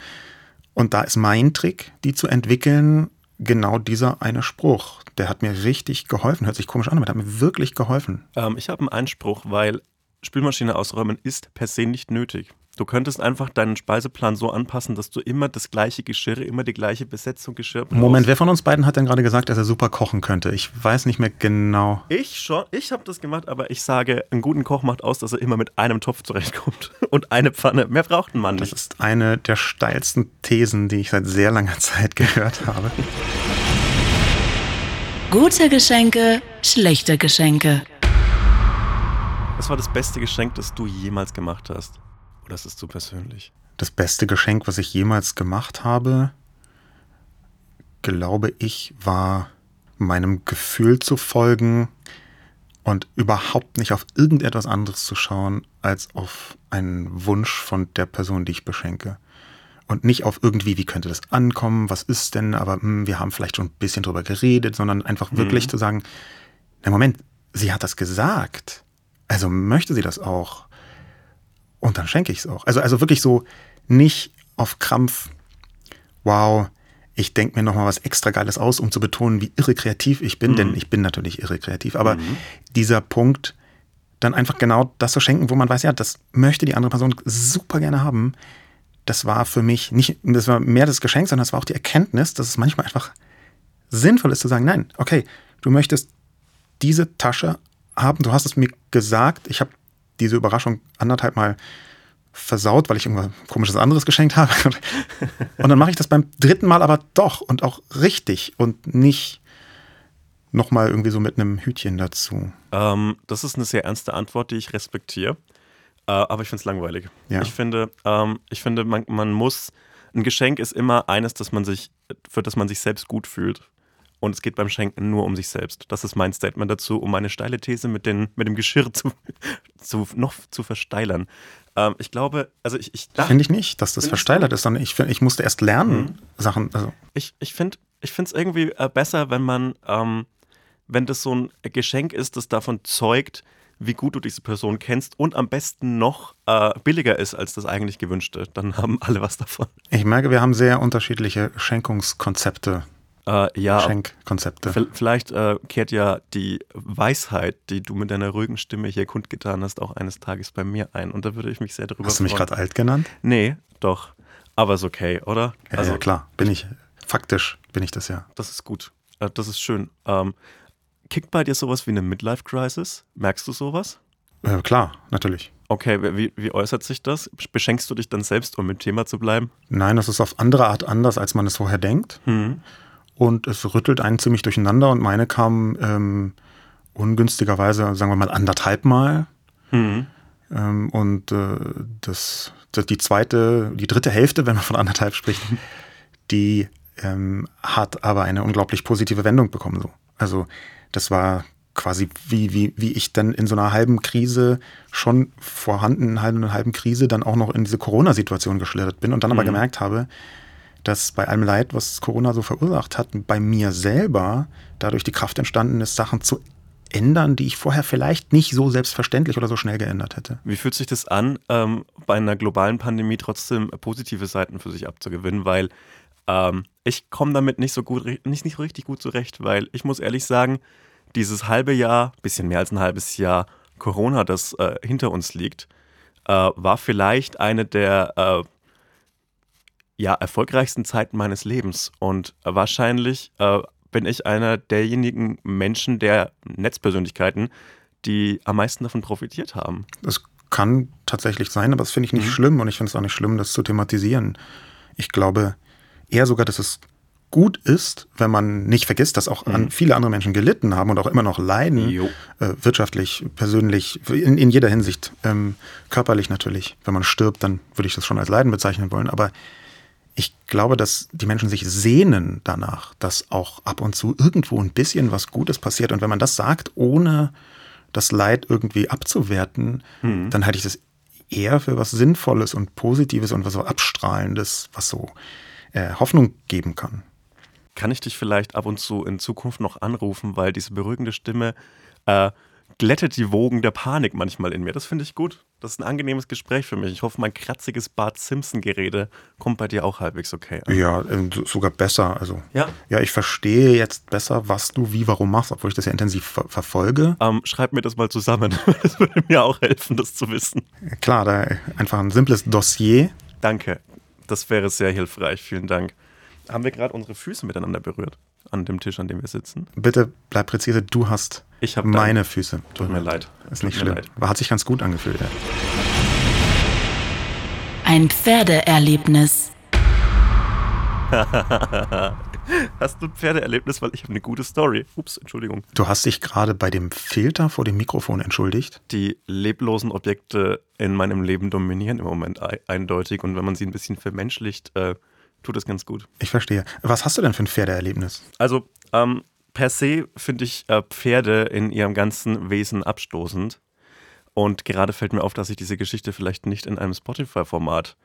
Und da ist mein Trick, die zu entwickeln, genau dieser eine Spruch. Der hat mir richtig geholfen. Hört sich komisch an, aber der hat mir wirklich geholfen. Ähm, ich habe einen Einspruch, weil Spülmaschine ausräumen ist per se nicht nötig. Du könntest einfach deinen Speiseplan so anpassen, dass du immer das gleiche Geschirr, immer die gleiche Besetzung Geschirr brauchst. Moment, wer von uns beiden hat denn gerade gesagt, dass er super kochen könnte? Ich weiß nicht mehr genau. Ich schon, ich habe das gemacht, aber ich sage, einen guten Koch macht aus, dass er immer mit einem Topf zurechtkommt und eine Pfanne. Mehr braucht ein Mann nicht. Das ist eine der steilsten Thesen, die ich seit sehr langer Zeit gehört habe. Gute Geschenke, schlechte Geschenke. Was war das beste Geschenk, das du jemals gemacht hast? Oder ist es zu persönlich? Das beste Geschenk, was ich jemals gemacht habe, glaube ich, war meinem Gefühl zu folgen und überhaupt nicht auf irgendetwas anderes zu schauen, als auf einen Wunsch von der Person, die ich beschenke. Und nicht auf irgendwie, wie könnte das ankommen, was ist denn, aber hm, wir haben vielleicht schon ein bisschen drüber geredet, sondern einfach wirklich mhm. zu sagen, na Moment, sie hat das gesagt. Also möchte sie das auch. Und dann schenke ich es auch. Also, also wirklich so nicht auf Krampf, wow, ich denke mir nochmal was extra Geiles aus, um zu betonen, wie irre kreativ ich bin, mhm. denn ich bin natürlich irre kreativ. Aber mhm. dieser Punkt, dann einfach genau das zu schenken, wo man weiß, ja, das möchte die andere Person super gerne haben, das war für mich nicht, das war mehr das Geschenk, sondern das war auch die Erkenntnis, dass es manchmal einfach sinnvoll ist zu sagen, nein, okay, du möchtest diese Tasche haben, du hast es mir gesagt, ich habe diese Überraschung anderthalb Mal versaut, weil ich irgendwas komisches anderes geschenkt habe. Und dann mache ich das beim dritten Mal aber doch und auch richtig und nicht nochmal irgendwie so mit einem Hütchen dazu. Ähm, das ist eine sehr ernste Antwort, die ich respektiere. Äh, aber ich finde es langweilig. Ja. Ich finde, ähm, ich finde man, man muss, ein Geschenk ist immer eines, das man sich, für das man sich selbst gut fühlt. Und es geht beim Schenken nur um sich selbst. Das ist mein Statement dazu, um meine steile These mit, den, mit dem Geschirr zu, zu, noch zu versteilern. Ähm, ich glaube, also ich, ich Finde ich nicht, dass das versteilert ist, sondern ich, ich musste erst lernen, mhm. Sachen. Also. Ich, ich finde es irgendwie äh, besser, wenn man, ähm, wenn das so ein Geschenk ist, das davon zeugt, wie gut du diese Person kennst und am besten noch äh, billiger ist als das eigentlich gewünschte. Dann haben alle was davon. Ich merke, wir haben sehr unterschiedliche Schenkungskonzepte äh, ja, Schenkkonzepte. Vielleicht äh, kehrt ja die Weisheit, die du mit deiner ruhigen Stimme hier kundgetan hast, auch eines Tages bei mir ein. Und da würde ich mich sehr darüber freuen. Hast du mich gerade alt genannt? Nee, doch. Aber ist okay, oder? Ja, also, ja, klar, bin ich. Faktisch bin ich das ja. Das ist gut. Äh, das ist schön. Ähm, kickt bei dir sowas wie eine Midlife-Crisis? Merkst du sowas? Äh, klar, natürlich. Okay, wie, wie, äußert sich das? Beschenkst du dich dann selbst, um im Thema zu bleiben? Nein, das ist auf andere Art anders, als man es vorher denkt. Mhm und es rüttelt einen ziemlich durcheinander und meine kam ähm, ungünstigerweise, sagen wir mal, anderthalb Mal. Mhm. Ähm, und äh, das, das, die zweite, die dritte Hälfte, wenn man von anderthalb spricht, die ähm, hat aber eine unglaublich positive Wendung bekommen. So. Also das war quasi wie, wie, wie ich dann in so einer halben Krise, schon vorhandenen halben, halben Krise, dann auch noch in diese Corona-Situation geschlittert bin und dann mhm. aber gemerkt habe, dass bei allem Leid, was Corona so verursacht hat, bei mir selber dadurch die Kraft entstanden ist, Sachen zu ändern, die ich vorher vielleicht nicht so selbstverständlich oder so schnell geändert hätte. Wie fühlt sich das an, ähm, bei einer globalen Pandemie trotzdem positive Seiten für sich abzugewinnen? Weil ähm, ich komme damit nicht so gut, nicht, nicht richtig gut zurecht, weil ich muss ehrlich sagen, dieses halbe Jahr, bisschen mehr als ein halbes Jahr Corona, das äh, hinter uns liegt, äh, war vielleicht eine der äh, ja, erfolgreichsten Zeiten meines Lebens. Und wahrscheinlich äh, bin ich einer derjenigen Menschen, der Netzpersönlichkeiten, die am meisten davon profitiert haben. Das kann tatsächlich sein, aber das finde ich nicht mhm. schlimm und ich finde es auch nicht schlimm, das zu thematisieren. Ich glaube eher sogar, dass es gut ist, wenn man nicht vergisst, dass auch mhm. viele andere Menschen gelitten haben und auch immer noch leiden, äh, wirtschaftlich, persönlich, in, in jeder Hinsicht, ähm, körperlich natürlich. Wenn man stirbt, dann würde ich das schon als Leiden bezeichnen wollen, aber ich glaube, dass die Menschen sich sehnen danach, dass auch ab und zu irgendwo ein bisschen was Gutes passiert. Und wenn man das sagt, ohne das Leid irgendwie abzuwerten, mhm. dann halte ich das eher für was Sinnvolles und Positives und was so Abstrahlendes, was so äh, Hoffnung geben kann. Kann ich dich vielleicht ab und zu in Zukunft noch anrufen, weil diese beruhigende Stimme äh, glättet die Wogen der Panik manchmal in mir. Das finde ich gut. Das ist ein angenehmes Gespräch für mich. Ich hoffe, mein kratziges Bart Simpson-Gerede kommt bei dir auch halbwegs okay. An. Ja, ähm, sogar besser. Also, ja? ja, ich verstehe jetzt besser, was du wie, warum machst, obwohl ich das ja intensiv ver verfolge. Ähm, schreib mir das mal zusammen. Das würde mir auch helfen, das zu wissen. Klar, da einfach ein simples Dossier. Danke. Das wäre sehr hilfreich. Vielen Dank. Haben wir gerade unsere Füße miteinander berührt? An dem Tisch, an dem wir sitzen? Bitte bleib präzise. Du hast ich meine Füße. Tut mir leid. Ist nicht schlimm. Leid. Hat sich ganz gut angefühlt. Ja. Ein Pferdeerlebnis. Hast du ein Pferdeerlebnis? Weil ich habe eine gute Story. Ups, Entschuldigung. Du hast dich gerade bei dem Filter vor dem Mikrofon entschuldigt. Die leblosen Objekte in meinem Leben dominieren im Moment eindeutig und wenn man sie ein bisschen vermenschlicht, äh, tut es ganz gut. Ich verstehe. Was hast du denn für ein Pferdeerlebnis? Also, ähm, per se finde ich äh, Pferde in ihrem ganzen Wesen abstoßend. Und gerade fällt mir auf, dass ich diese Geschichte vielleicht nicht in einem Spotify-Format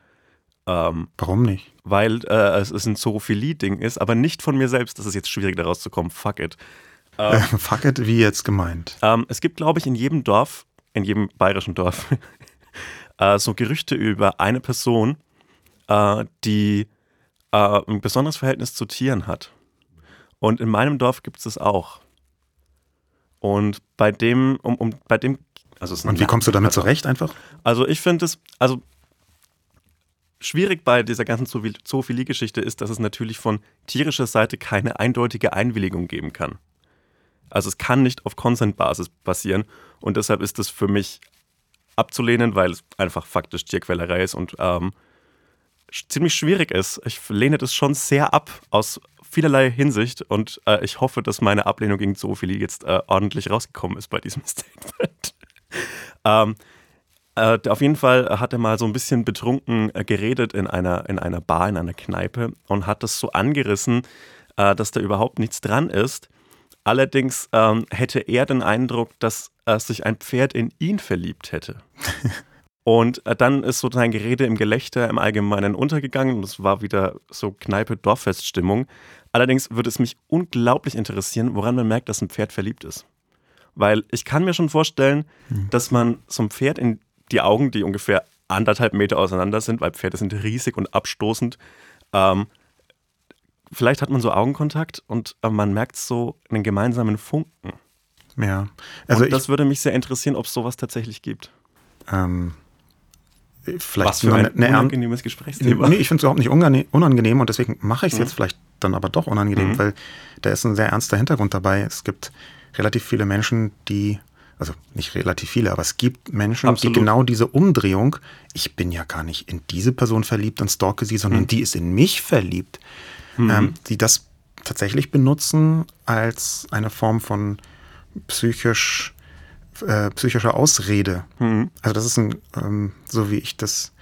ähm, Warum nicht? Weil äh, es, es ein Zoophilie-Ding ist, aber nicht von mir selbst. Das ist jetzt schwierig, da rauszukommen. Fuck it. Ähm, fuck it, wie jetzt gemeint? Ähm, es gibt, glaube ich, in jedem Dorf, in jedem bayerischen Dorf, äh, so Gerüchte über eine Person, äh, die äh, ein besonderes Verhältnis zu Tieren hat. Und in meinem Dorf gibt es das auch. Und bei dem, um, um bei dem, also Und wie kommst du damit zurecht einfach? Also ich finde es, also schwierig bei dieser ganzen Zoophilie-Geschichte ist, dass es natürlich von tierischer Seite keine eindeutige Einwilligung geben kann. Also es kann nicht auf Consent-Basis passieren und deshalb ist es für mich abzulehnen, weil es einfach faktisch Tierquälerei ist und ähm, ziemlich schwierig ist. Ich lehne das schon sehr ab aus vielerlei Hinsicht und äh, ich hoffe, dass meine Ablehnung gegen Zoophilie jetzt äh, ordentlich rausgekommen ist bei diesem Statement. ähm, äh, auf jeden Fall hat er mal so ein bisschen betrunken äh, geredet in einer, in einer Bar, in einer Kneipe und hat das so angerissen, äh, dass da überhaupt nichts dran ist. Allerdings ähm, hätte er den Eindruck, dass äh, sich ein Pferd in ihn verliebt hätte. Und äh, dann ist so sein Gerede im Gelächter im Allgemeinen untergegangen und es war wieder so Kneipe-Dorffest-Stimmung. Allerdings würde es mich unglaublich interessieren, woran man merkt, dass ein Pferd verliebt ist. Weil ich kann mir schon vorstellen, mhm. dass man so ein Pferd in die Augen, die ungefähr anderthalb Meter auseinander sind, weil Pferde sind riesig und abstoßend. Ähm, vielleicht hat man so Augenkontakt und äh, man merkt so einen gemeinsamen Funken. Ja. Also und das würde mich sehr interessieren, ob es sowas tatsächlich gibt. Ähm, vielleicht Was für ein eine, unangenehmes Gesprächsthema. Nee, ich finde es überhaupt nicht unangenehm und deswegen mache ich es mhm. jetzt vielleicht dann aber doch unangenehm, mhm. weil da ist ein sehr ernster Hintergrund dabei. Es gibt relativ viele Menschen, die also nicht relativ viele, aber es gibt Menschen, Absolut. die genau diese Umdrehung, ich bin ja gar nicht in diese Person verliebt und stalke sie, sondern mhm. die ist in mich verliebt, mhm. ähm, die das tatsächlich benutzen als eine Form von psychisch, äh, psychischer Ausrede. Mhm. Also das ist ein, ähm, so wie ich das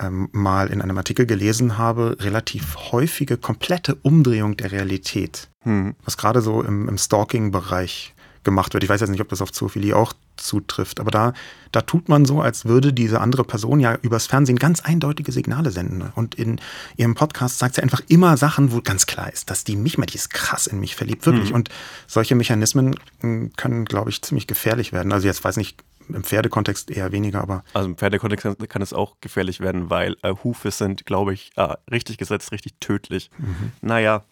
ähm, mal in einem Artikel gelesen habe, relativ häufige komplette Umdrehung der Realität. Mhm. Was gerade so im, im Stalking-Bereich gemacht wird. Ich weiß jetzt nicht, ob das auf Zoophilie auch zutrifft, aber da, da tut man so, als würde diese andere Person ja übers Fernsehen ganz eindeutige Signale senden. Und in ihrem Podcast sagt sie einfach immer Sachen, wo ganz klar ist, dass die mich mal, die ist krass in mich verliebt, wirklich. Mhm. Und solche Mechanismen hm, können, glaube ich, ziemlich gefährlich werden. Also jetzt weiß nicht, im Pferdekontext eher weniger, aber. Also im Pferdekontext kann es auch gefährlich werden, weil äh, Hufe sind, glaube ich, äh, richtig gesetzt, richtig tödlich. Mhm. Naja,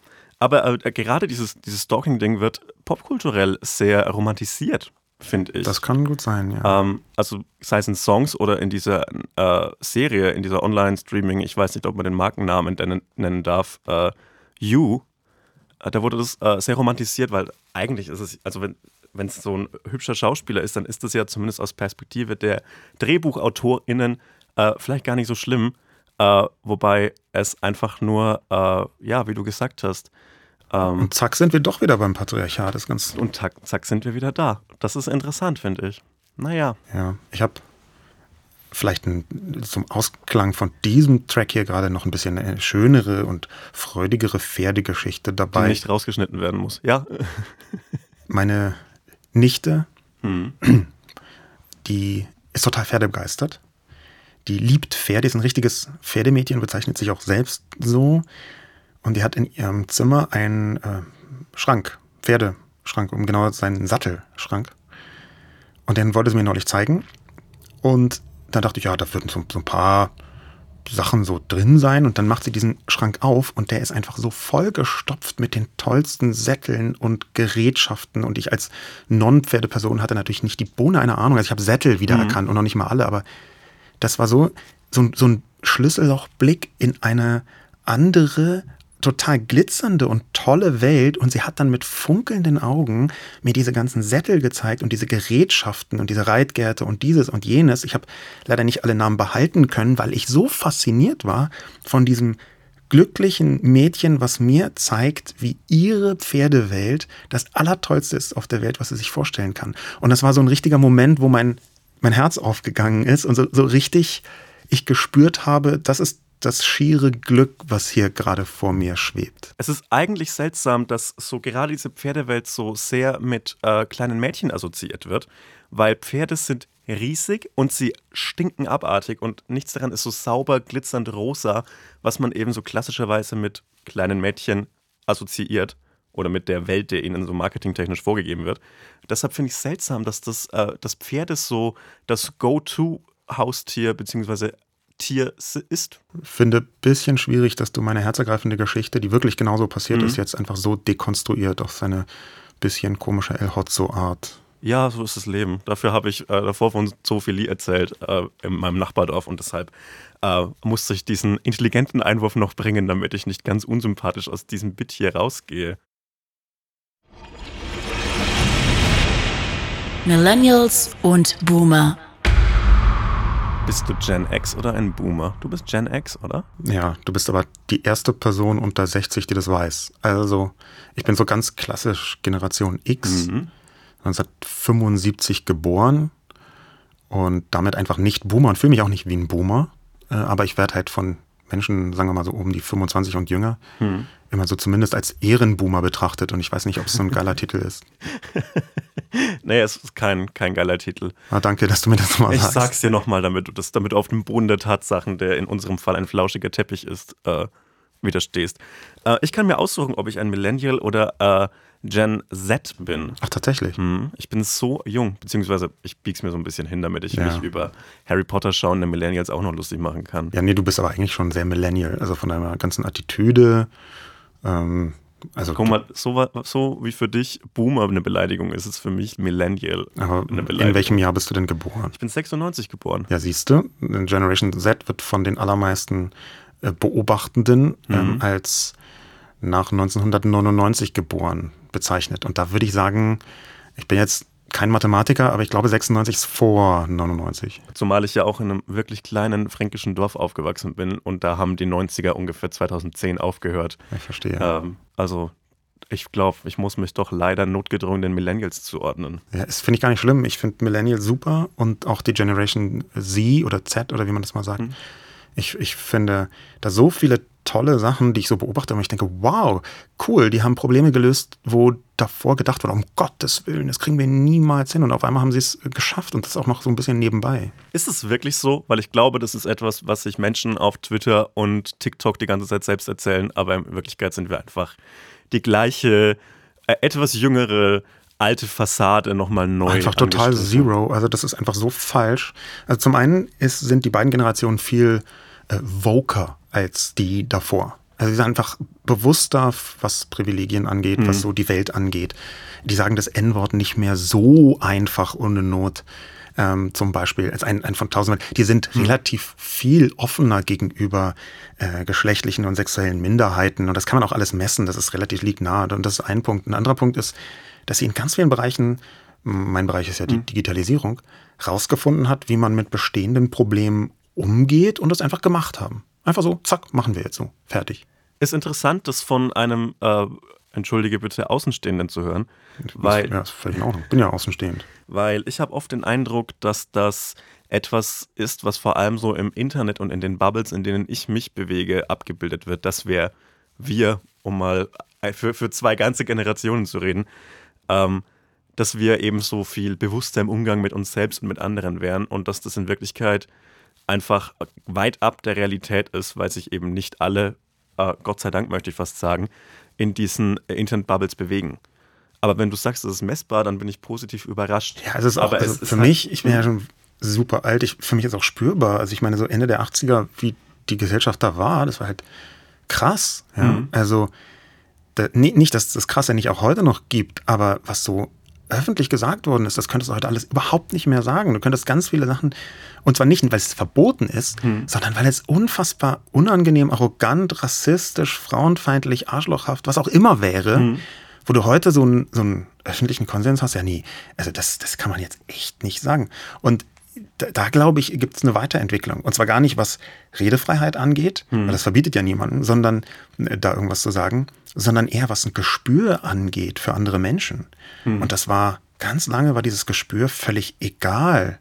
aber äh, gerade dieses, dieses Stalking-Ding wird popkulturell sehr romantisiert, finde ich. Das kann gut sein, ja. Ähm, also sei es in Songs oder in dieser äh, Serie, in dieser Online-Streaming, ich weiß nicht, ob man den Markennamen nennen, darf, äh, You, äh, da wurde das äh, sehr romantisiert, weil eigentlich ist es, also wenn wenn es so ein hübscher Schauspieler ist, dann ist das ja zumindest aus Perspektive der DrehbuchautorInnen äh, vielleicht gar nicht so schlimm. Äh, wobei es einfach nur, äh, ja, wie du gesagt hast, ähm, und zack sind wir doch wieder beim Patriarchat. Das ganz und zack, zack sind wir wieder da. Das ist interessant, finde ich. Naja. Ja, ich habe vielleicht ein, zum Ausklang von diesem Track hier gerade noch ein bisschen eine schönere und freudigere Pferdegeschichte dabei. Die nicht rausgeschnitten werden muss, ja. Meine Nichte, hm. die ist total pferdebegeistert. Die liebt Pferde, ist ein richtiges Pferdemädchen, bezeichnet sich auch selbst so. Und die hat in ihrem Zimmer einen äh, Schrank, Pferdeschrank, um genauer seinen Sattelschrank. Und den wollte sie mir neulich zeigen. Und dann dachte ich, ja, da würden so, so ein paar Sachen so drin sein. Und dann macht sie diesen Schrank auf und der ist einfach so vollgestopft mit den tollsten Sätteln und Gerätschaften. Und ich als Non-Pferdeperson hatte natürlich nicht die Bohne einer Ahnung. Also ich habe Sättel wiedererkannt mhm. und noch nicht mal alle, aber das war so, so, so ein Schlüssellochblick in eine andere total glitzernde und tolle Welt und sie hat dann mit funkelnden Augen mir diese ganzen Sättel gezeigt und diese Gerätschaften und diese Reitgärte und dieses und jenes. Ich habe leider nicht alle Namen behalten können, weil ich so fasziniert war von diesem glücklichen Mädchen, was mir zeigt, wie ihre Pferdewelt das Allertollste ist auf der Welt, was sie sich vorstellen kann. Und das war so ein richtiger Moment, wo mein, mein Herz aufgegangen ist und so, so richtig ich gespürt habe, das ist das schiere Glück, was hier gerade vor mir schwebt. Es ist eigentlich seltsam, dass so gerade diese Pferdewelt so sehr mit äh, kleinen Mädchen assoziiert wird, weil Pferde sind riesig und sie stinken abartig und nichts daran ist so sauber, glitzernd rosa, was man eben so klassischerweise mit kleinen Mädchen assoziiert oder mit der Welt, der ihnen so marketingtechnisch vorgegeben wird. Deshalb finde ich es seltsam, dass das, äh, das Pferd ist so das Go-To-Haustier bzw. Tier ist. Finde ein bisschen schwierig, dass du meine herzergreifende Geschichte, die wirklich genauso passiert mhm. ist, jetzt einfach so dekonstruiert auf seine bisschen komische El Hotzo-Art. Ja, so ist das Leben. Dafür habe ich äh, davor von Sophie erzählt äh, in meinem Nachbardorf und deshalb äh, musste ich diesen intelligenten Einwurf noch bringen, damit ich nicht ganz unsympathisch aus diesem Bit hier rausgehe. Millennials und Boomer. Bist du Gen X oder ein Boomer? Du bist Gen X, oder? Ja, du bist aber die erste Person unter 60, die das weiß. Also, ich bin so ganz klassisch Generation X, mhm. 1975 geboren und damit einfach nicht Boomer und fühle mich auch nicht wie ein Boomer. Äh, aber ich werde halt von Menschen, sagen wir mal so um die 25 und jünger, immer so zumindest als Ehrenboomer betrachtet. Und ich weiß nicht, ob es so ein geiler Titel ist. nee, es ist kein, kein geiler Titel. Ah, danke, dass du mir das mal ich sagst. Ich sag's dir nochmal, damit du das, damit du auf dem Boden der Tatsachen, der in unserem Fall ein flauschiger Teppich ist, äh, widerstehst. Äh, ich kann mir aussuchen, ob ich ein Millennial oder äh, Gen Z bin. Ach, tatsächlich? Hm, ich bin so jung, beziehungsweise ich bieg's mir so ein bisschen hin, damit ich ja. mich über Harry Potter schauende Millennials auch noch lustig machen kann. Ja, nee, du bist aber eigentlich schon sehr Millennial. Also von deiner ganzen Attitüde. Ähm, also Guck mal, so, so, wie für dich Boomer eine Beleidigung ist, ist für mich Millennial aber eine Beleidigung. In welchem Jahr bist du denn geboren? Ich bin 96 geboren. Ja, siehst du, Generation Z wird von den allermeisten äh, Beobachtenden mhm. ähm, als nach 1999 geboren bezeichnet. Und da würde ich sagen, ich bin jetzt kein Mathematiker, aber ich glaube 96 ist vor 99. Zumal ich ja auch in einem wirklich kleinen fränkischen Dorf aufgewachsen bin und da haben die 90er ungefähr 2010 aufgehört. Ich verstehe. Ähm, also ich glaube, ich muss mich doch leider notgedrungen den Millennials zuordnen. Ja, das finde ich gar nicht schlimm. Ich finde Millennials super und auch die Generation Z oder Z oder wie man das mal sagt. Hm. Ich, ich finde da so viele tolle Sachen, die ich so beobachte und ich denke, wow, cool, die haben Probleme gelöst, wo davor gedacht wurde, um Gottes Willen, das kriegen wir niemals hin. Und auf einmal haben sie es geschafft und das auch noch so ein bisschen nebenbei. Ist es wirklich so? Weil ich glaube, das ist etwas, was sich Menschen auf Twitter und TikTok die ganze Zeit selbst erzählen, aber in Wirklichkeit sind wir einfach die gleiche, äh, etwas jüngere, alte Fassade nochmal neu. Einfach total zero. Also das ist einfach so falsch. Also zum einen ist, sind die beiden Generationen viel äh, voker als die davor. Also sie sind einfach bewusster, was Privilegien angeht, mhm. was so die Welt angeht. Die sagen das N-Wort nicht mehr so einfach ohne Not. Ähm, zum Beispiel als ein, ein von tausend. Die sind mhm. relativ viel offener gegenüber äh, geschlechtlichen und sexuellen Minderheiten. Und das kann man auch alles messen. Das ist relativ liegt nahe. Und das ist ein Punkt. Ein anderer Punkt ist, dass sie in ganz vielen Bereichen, mein Bereich ist ja die mhm. Digitalisierung, rausgefunden hat, wie man mit bestehenden Problemen umgeht und das einfach gemacht haben. Einfach so, zack, machen wir jetzt so. Fertig. Ist interessant, das von einem, äh, entschuldige bitte, Außenstehenden zu hören. Weil, ja, ist völlig in Ordnung. Bin ja außenstehend. Weil ich habe oft den Eindruck, dass das etwas ist, was vor allem so im Internet und in den Bubbles, in denen ich mich bewege, abgebildet wird. Dass wir, wir, um mal für, für zwei ganze Generationen zu reden, ähm, dass wir eben so viel bewusster im Umgang mit uns selbst und mit anderen wären und dass das in Wirklichkeit einfach weit ab der Realität ist, weil sich eben nicht alle, äh, Gott sei Dank möchte ich fast sagen, in diesen äh, Internet-Bubbles bewegen. Aber wenn du sagst, das ist messbar, dann bin ich positiv überrascht. Ja, es ist auch, also es für halt, mich, ich bin ja schon super alt, ich, für mich ist auch spürbar. Also ich meine, so Ende der 80er, wie die Gesellschaft da war, das war halt krass. Ja? Mhm. Also da, nicht, dass es das Krasse nicht auch heute noch gibt, aber was so öffentlich gesagt worden ist, das könntest du heute alles überhaupt nicht mehr sagen. Du könntest ganz viele Sachen, und zwar nicht, weil es verboten ist, hm. sondern weil es unfassbar unangenehm, arrogant, rassistisch, frauenfeindlich, arschlochhaft, was auch immer wäre, hm. wo du heute so einen, so einen öffentlichen Konsens hast, ja nie, also das, das kann man jetzt echt nicht sagen. Und da, da glaube ich, gibt es eine Weiterentwicklung. Und zwar gar nicht, was Redefreiheit angeht, hm. weil das verbietet ja niemanden, sondern äh, da irgendwas zu sagen, sondern eher was ein Gespür angeht für andere Menschen. Hm. Und das war ganz lange war dieses Gespür völlig egal.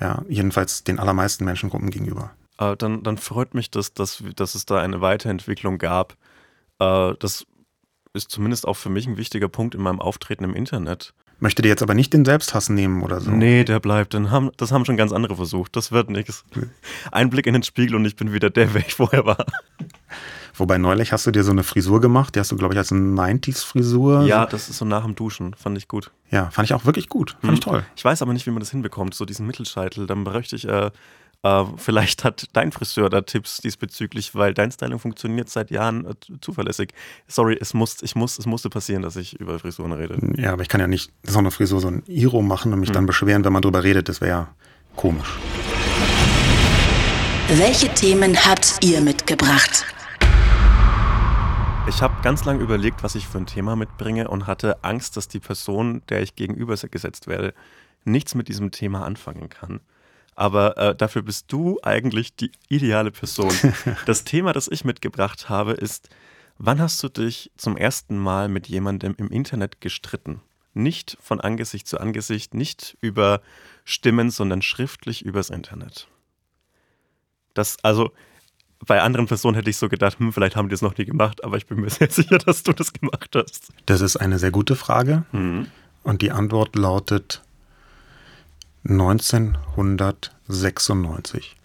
Ja, jedenfalls den allermeisten Menschengruppen gegenüber. Äh, dann, dann freut mich, dass, dass, dass es da eine Weiterentwicklung gab. Äh, das ist zumindest auch für mich ein wichtiger Punkt in meinem Auftreten im Internet. Möchte dir jetzt aber nicht den Selbsthass nehmen oder so? Nee, der bleibt. Den haben, das haben schon ganz andere versucht. Das wird nichts. Ein Blick in den Spiegel und ich bin wieder der, wer ich vorher war. Wobei neulich hast du dir so eine Frisur gemacht, die hast du, glaube ich, als 90s-Frisur. Ja, das ist so nach dem Duschen, fand ich gut. Ja, fand ich auch wirklich gut. Fand hm. ich toll. Ich weiß aber nicht, wie man das hinbekommt, so diesen Mittelscheitel. Dann bräuchte ich, äh, äh, vielleicht hat dein Friseur da Tipps diesbezüglich, weil dein Styling funktioniert seit Jahren äh, zuverlässig. Sorry, es, muss, ich muss, es musste passieren, dass ich über Frisuren rede. Ja, aber ich kann ja nicht so eine Frisur, so ein Iro machen und mich hm. dann beschweren, wenn man drüber redet. Das wäre ja komisch. Welche Themen habt ihr mitgebracht? Ich habe ganz lange überlegt, was ich für ein Thema mitbringe und hatte Angst, dass die Person, der ich gegenüber gesetzt werde, nichts mit diesem Thema anfangen kann. Aber äh, dafür bist du eigentlich die ideale Person. das Thema, das ich mitgebracht habe, ist, wann hast du dich zum ersten Mal mit jemandem im Internet gestritten? Nicht von Angesicht zu Angesicht, nicht über Stimmen, sondern schriftlich übers Internet. Das, also, bei anderen Personen hätte ich so gedacht, hm, vielleicht haben die es noch nie gemacht, aber ich bin mir sehr sicher, dass du das gemacht hast. Das ist eine sehr gute Frage. Mhm. Und die Antwort lautet 1996.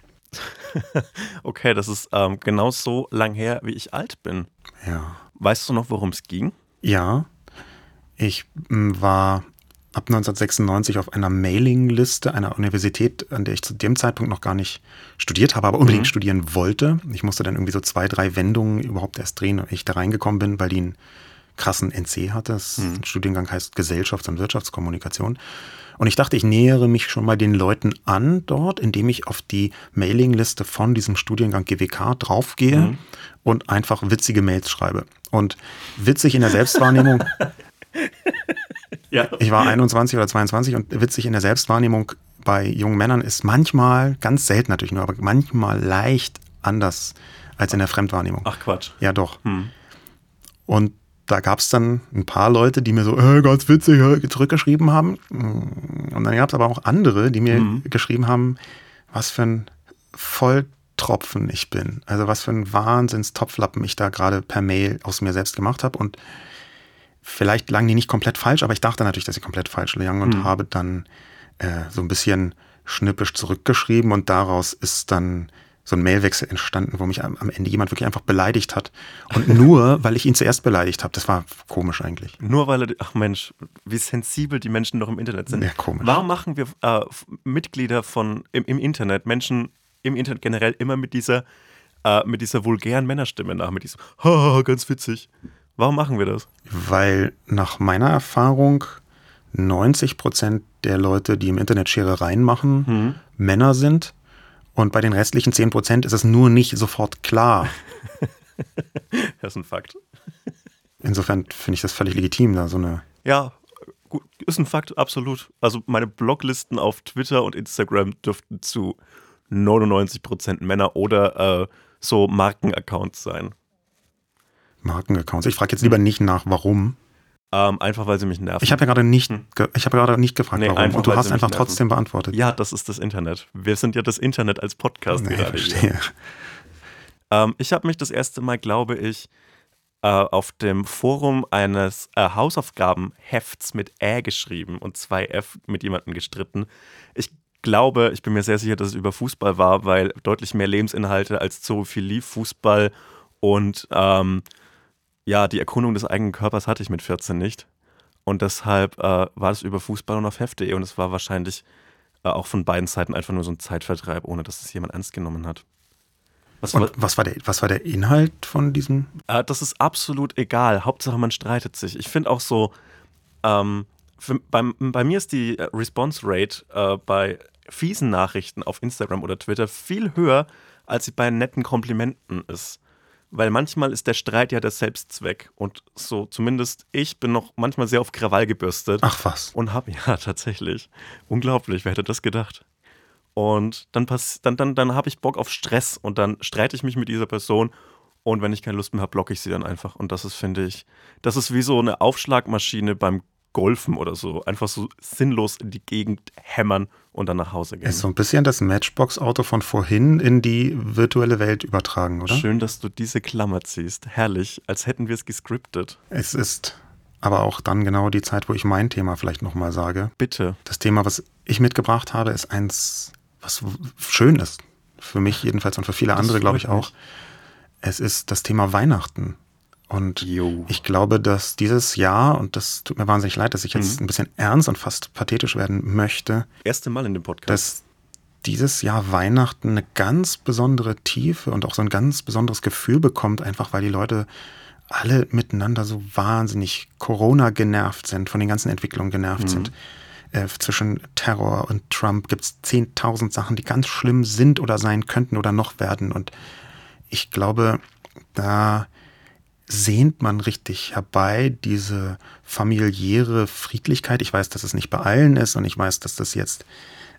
okay, das ist ähm, genau so lang her, wie ich alt bin. Ja. Weißt du noch, worum es ging? Ja. Ich hm, war ab 1996 auf einer Mailingliste einer Universität, an der ich zu dem Zeitpunkt noch gar nicht studiert habe, aber unbedingt mhm. studieren wollte. Ich musste dann irgendwie so zwei, drei Wendungen überhaupt erst drehen, wenn ich da reingekommen bin, weil die einen krassen NC hatte. Das mhm. Studiengang heißt Gesellschafts- und Wirtschaftskommunikation. Und ich dachte, ich nähere mich schon mal den Leuten an dort, indem ich auf die Mailingliste von diesem Studiengang GWK draufgehe mhm. und einfach witzige Mails schreibe. Und witzig in der Selbstwahrnehmung Ja. Ich war 21 oder 22 und witzig in der Selbstwahrnehmung bei jungen Männern ist manchmal, ganz selten natürlich nur, aber manchmal leicht anders als in der Fremdwahrnehmung. Ach Quatsch. Ja, doch. Hm. Und da gab es dann ein paar Leute, die mir so, äh, ganz witzig, äh, zurückgeschrieben haben. Und dann gab es aber auch andere, die mir hm. geschrieben haben, was für ein Volltropfen ich bin. Also was für ein Wahnsinnstopflappen ich da gerade per Mail aus mir selbst gemacht habe. Und vielleicht lagen die nicht komplett falsch, aber ich dachte natürlich, dass sie komplett falsch lagen und mhm. habe dann äh, so ein bisschen schnippisch zurückgeschrieben und daraus ist dann so ein Mailwechsel entstanden, wo mich am, am Ende jemand wirklich einfach beleidigt hat. Und nur, weil ich ihn zuerst beleidigt habe. Das war komisch eigentlich. Nur weil er, ach Mensch, wie sensibel die Menschen noch im Internet sind. Ja, komisch. Warum machen wir äh, Mitglieder von im, im, Internet, Menschen im Internet generell immer mit dieser, äh, mit dieser vulgären Männerstimme nach, mit diesem, ha, ganz witzig. Warum machen wir das? Weil nach meiner Erfahrung 90 Prozent der Leute, die im Internet Scherereien machen, mhm. Männer sind. Und bei den restlichen 10 Prozent ist es nur nicht sofort klar. das ist ein Fakt. Insofern finde ich das völlig legitim, da so eine. Ja, gut, ist ein Fakt, absolut. Also meine Bloglisten auf Twitter und Instagram dürften zu 99 Prozent Männer oder äh, so Markenaccounts sein. Markenaccounts. Ich frage jetzt lieber nicht nach, warum. Ähm, einfach weil sie mich nerven. Ich habe ja gerade nicht, hm. ich habe gerade nicht gefragt, nee, warum. Einfach, und du hast einfach trotzdem beantwortet. Ja, das ist das Internet. Wir sind ja das Internet als Podcast nee, gerade verstehe. Ähm, ich habe mich das erste Mal, glaube ich, äh, auf dem Forum eines äh, Hausaufgabenhefts mit Ä geschrieben und zwei F mit jemandem gestritten. Ich glaube, ich bin mir sehr sicher, dass es über Fußball war, weil deutlich mehr Lebensinhalte als Zoophilie, Fußball und ähm, ja, die Erkundung des eigenen Körpers hatte ich mit 14 nicht. Und deshalb äh, war es über Fußball und auf Heft.de und es war wahrscheinlich äh, auch von beiden Seiten einfach nur so ein Zeitvertreib, ohne dass es jemand ernst genommen hat. Was war, was war, der, was war der Inhalt von diesem? Äh, das ist absolut egal. Hauptsache, man streitet sich. Ich finde auch so, ähm, für, beim, bei mir ist die äh, Response Rate äh, bei fiesen Nachrichten auf Instagram oder Twitter viel höher, als sie bei netten Komplimenten ist. Weil manchmal ist der Streit ja der Selbstzweck. Und so, zumindest ich bin noch manchmal sehr auf Krawall gebürstet. Ach was. Und hab, ja, tatsächlich. Unglaublich, wer hätte das gedacht? Und dann, dann, dann, dann habe ich Bock auf Stress und dann streite ich mich mit dieser Person und wenn ich keine Lust mehr habe, blocke ich sie dann einfach. Und das ist, finde ich, das ist wie so eine Aufschlagmaschine beim Golfen oder so. Einfach so sinnlos in die Gegend hämmern und dann nach Hause gehen. Ist so ein bisschen das Matchbox-Auto von vorhin in die virtuelle Welt übertragen, oder? Schön, dass du diese Klammer ziehst. Herrlich, als hätten wir es gescriptet. Es ist aber auch dann genau die Zeit, wo ich mein Thema vielleicht nochmal sage. Bitte. Das Thema, was ich mitgebracht habe, ist eins, was schön ist. Für mich jedenfalls und für viele das andere, glaube ich, auch. Es ist das Thema Weihnachten. Und jo. ich glaube, dass dieses Jahr, und das tut mir wahnsinnig leid, dass ich jetzt mhm. ein bisschen ernst und fast pathetisch werden möchte. Erste Mal in dem Podcast. Dass dieses Jahr Weihnachten eine ganz besondere Tiefe und auch so ein ganz besonderes Gefühl bekommt, einfach weil die Leute alle miteinander so wahnsinnig Corona genervt sind, von den ganzen Entwicklungen genervt mhm. sind. Äh, zwischen Terror und Trump gibt es 10.000 Sachen, die ganz schlimm sind oder sein könnten oder noch werden. Und ich glaube, da sehnt man richtig herbei, diese familiäre Friedlichkeit. Ich weiß, dass es nicht bei allen ist und ich weiß, dass das jetzt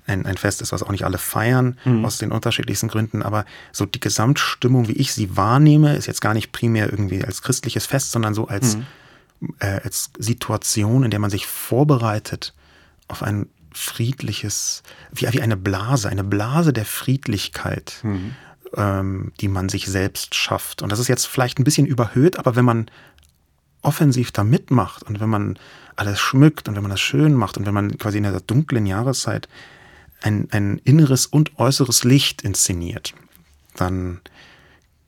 ein, ein Fest ist, was auch nicht alle feiern, mhm. aus den unterschiedlichsten Gründen. Aber so die Gesamtstimmung, wie ich sie wahrnehme, ist jetzt gar nicht primär irgendwie als christliches Fest, sondern so als, mhm. äh, als Situation, in der man sich vorbereitet auf ein friedliches, wie, wie eine Blase, eine Blase der Friedlichkeit. Mhm ähm, die man sich selbst schafft. Und das ist jetzt vielleicht ein bisschen überhöht, aber wenn man offensiv da mitmacht und wenn man alles schmückt und wenn man das schön macht und wenn man quasi in der dunklen Jahreszeit ein, ein inneres und äußeres Licht inszeniert, dann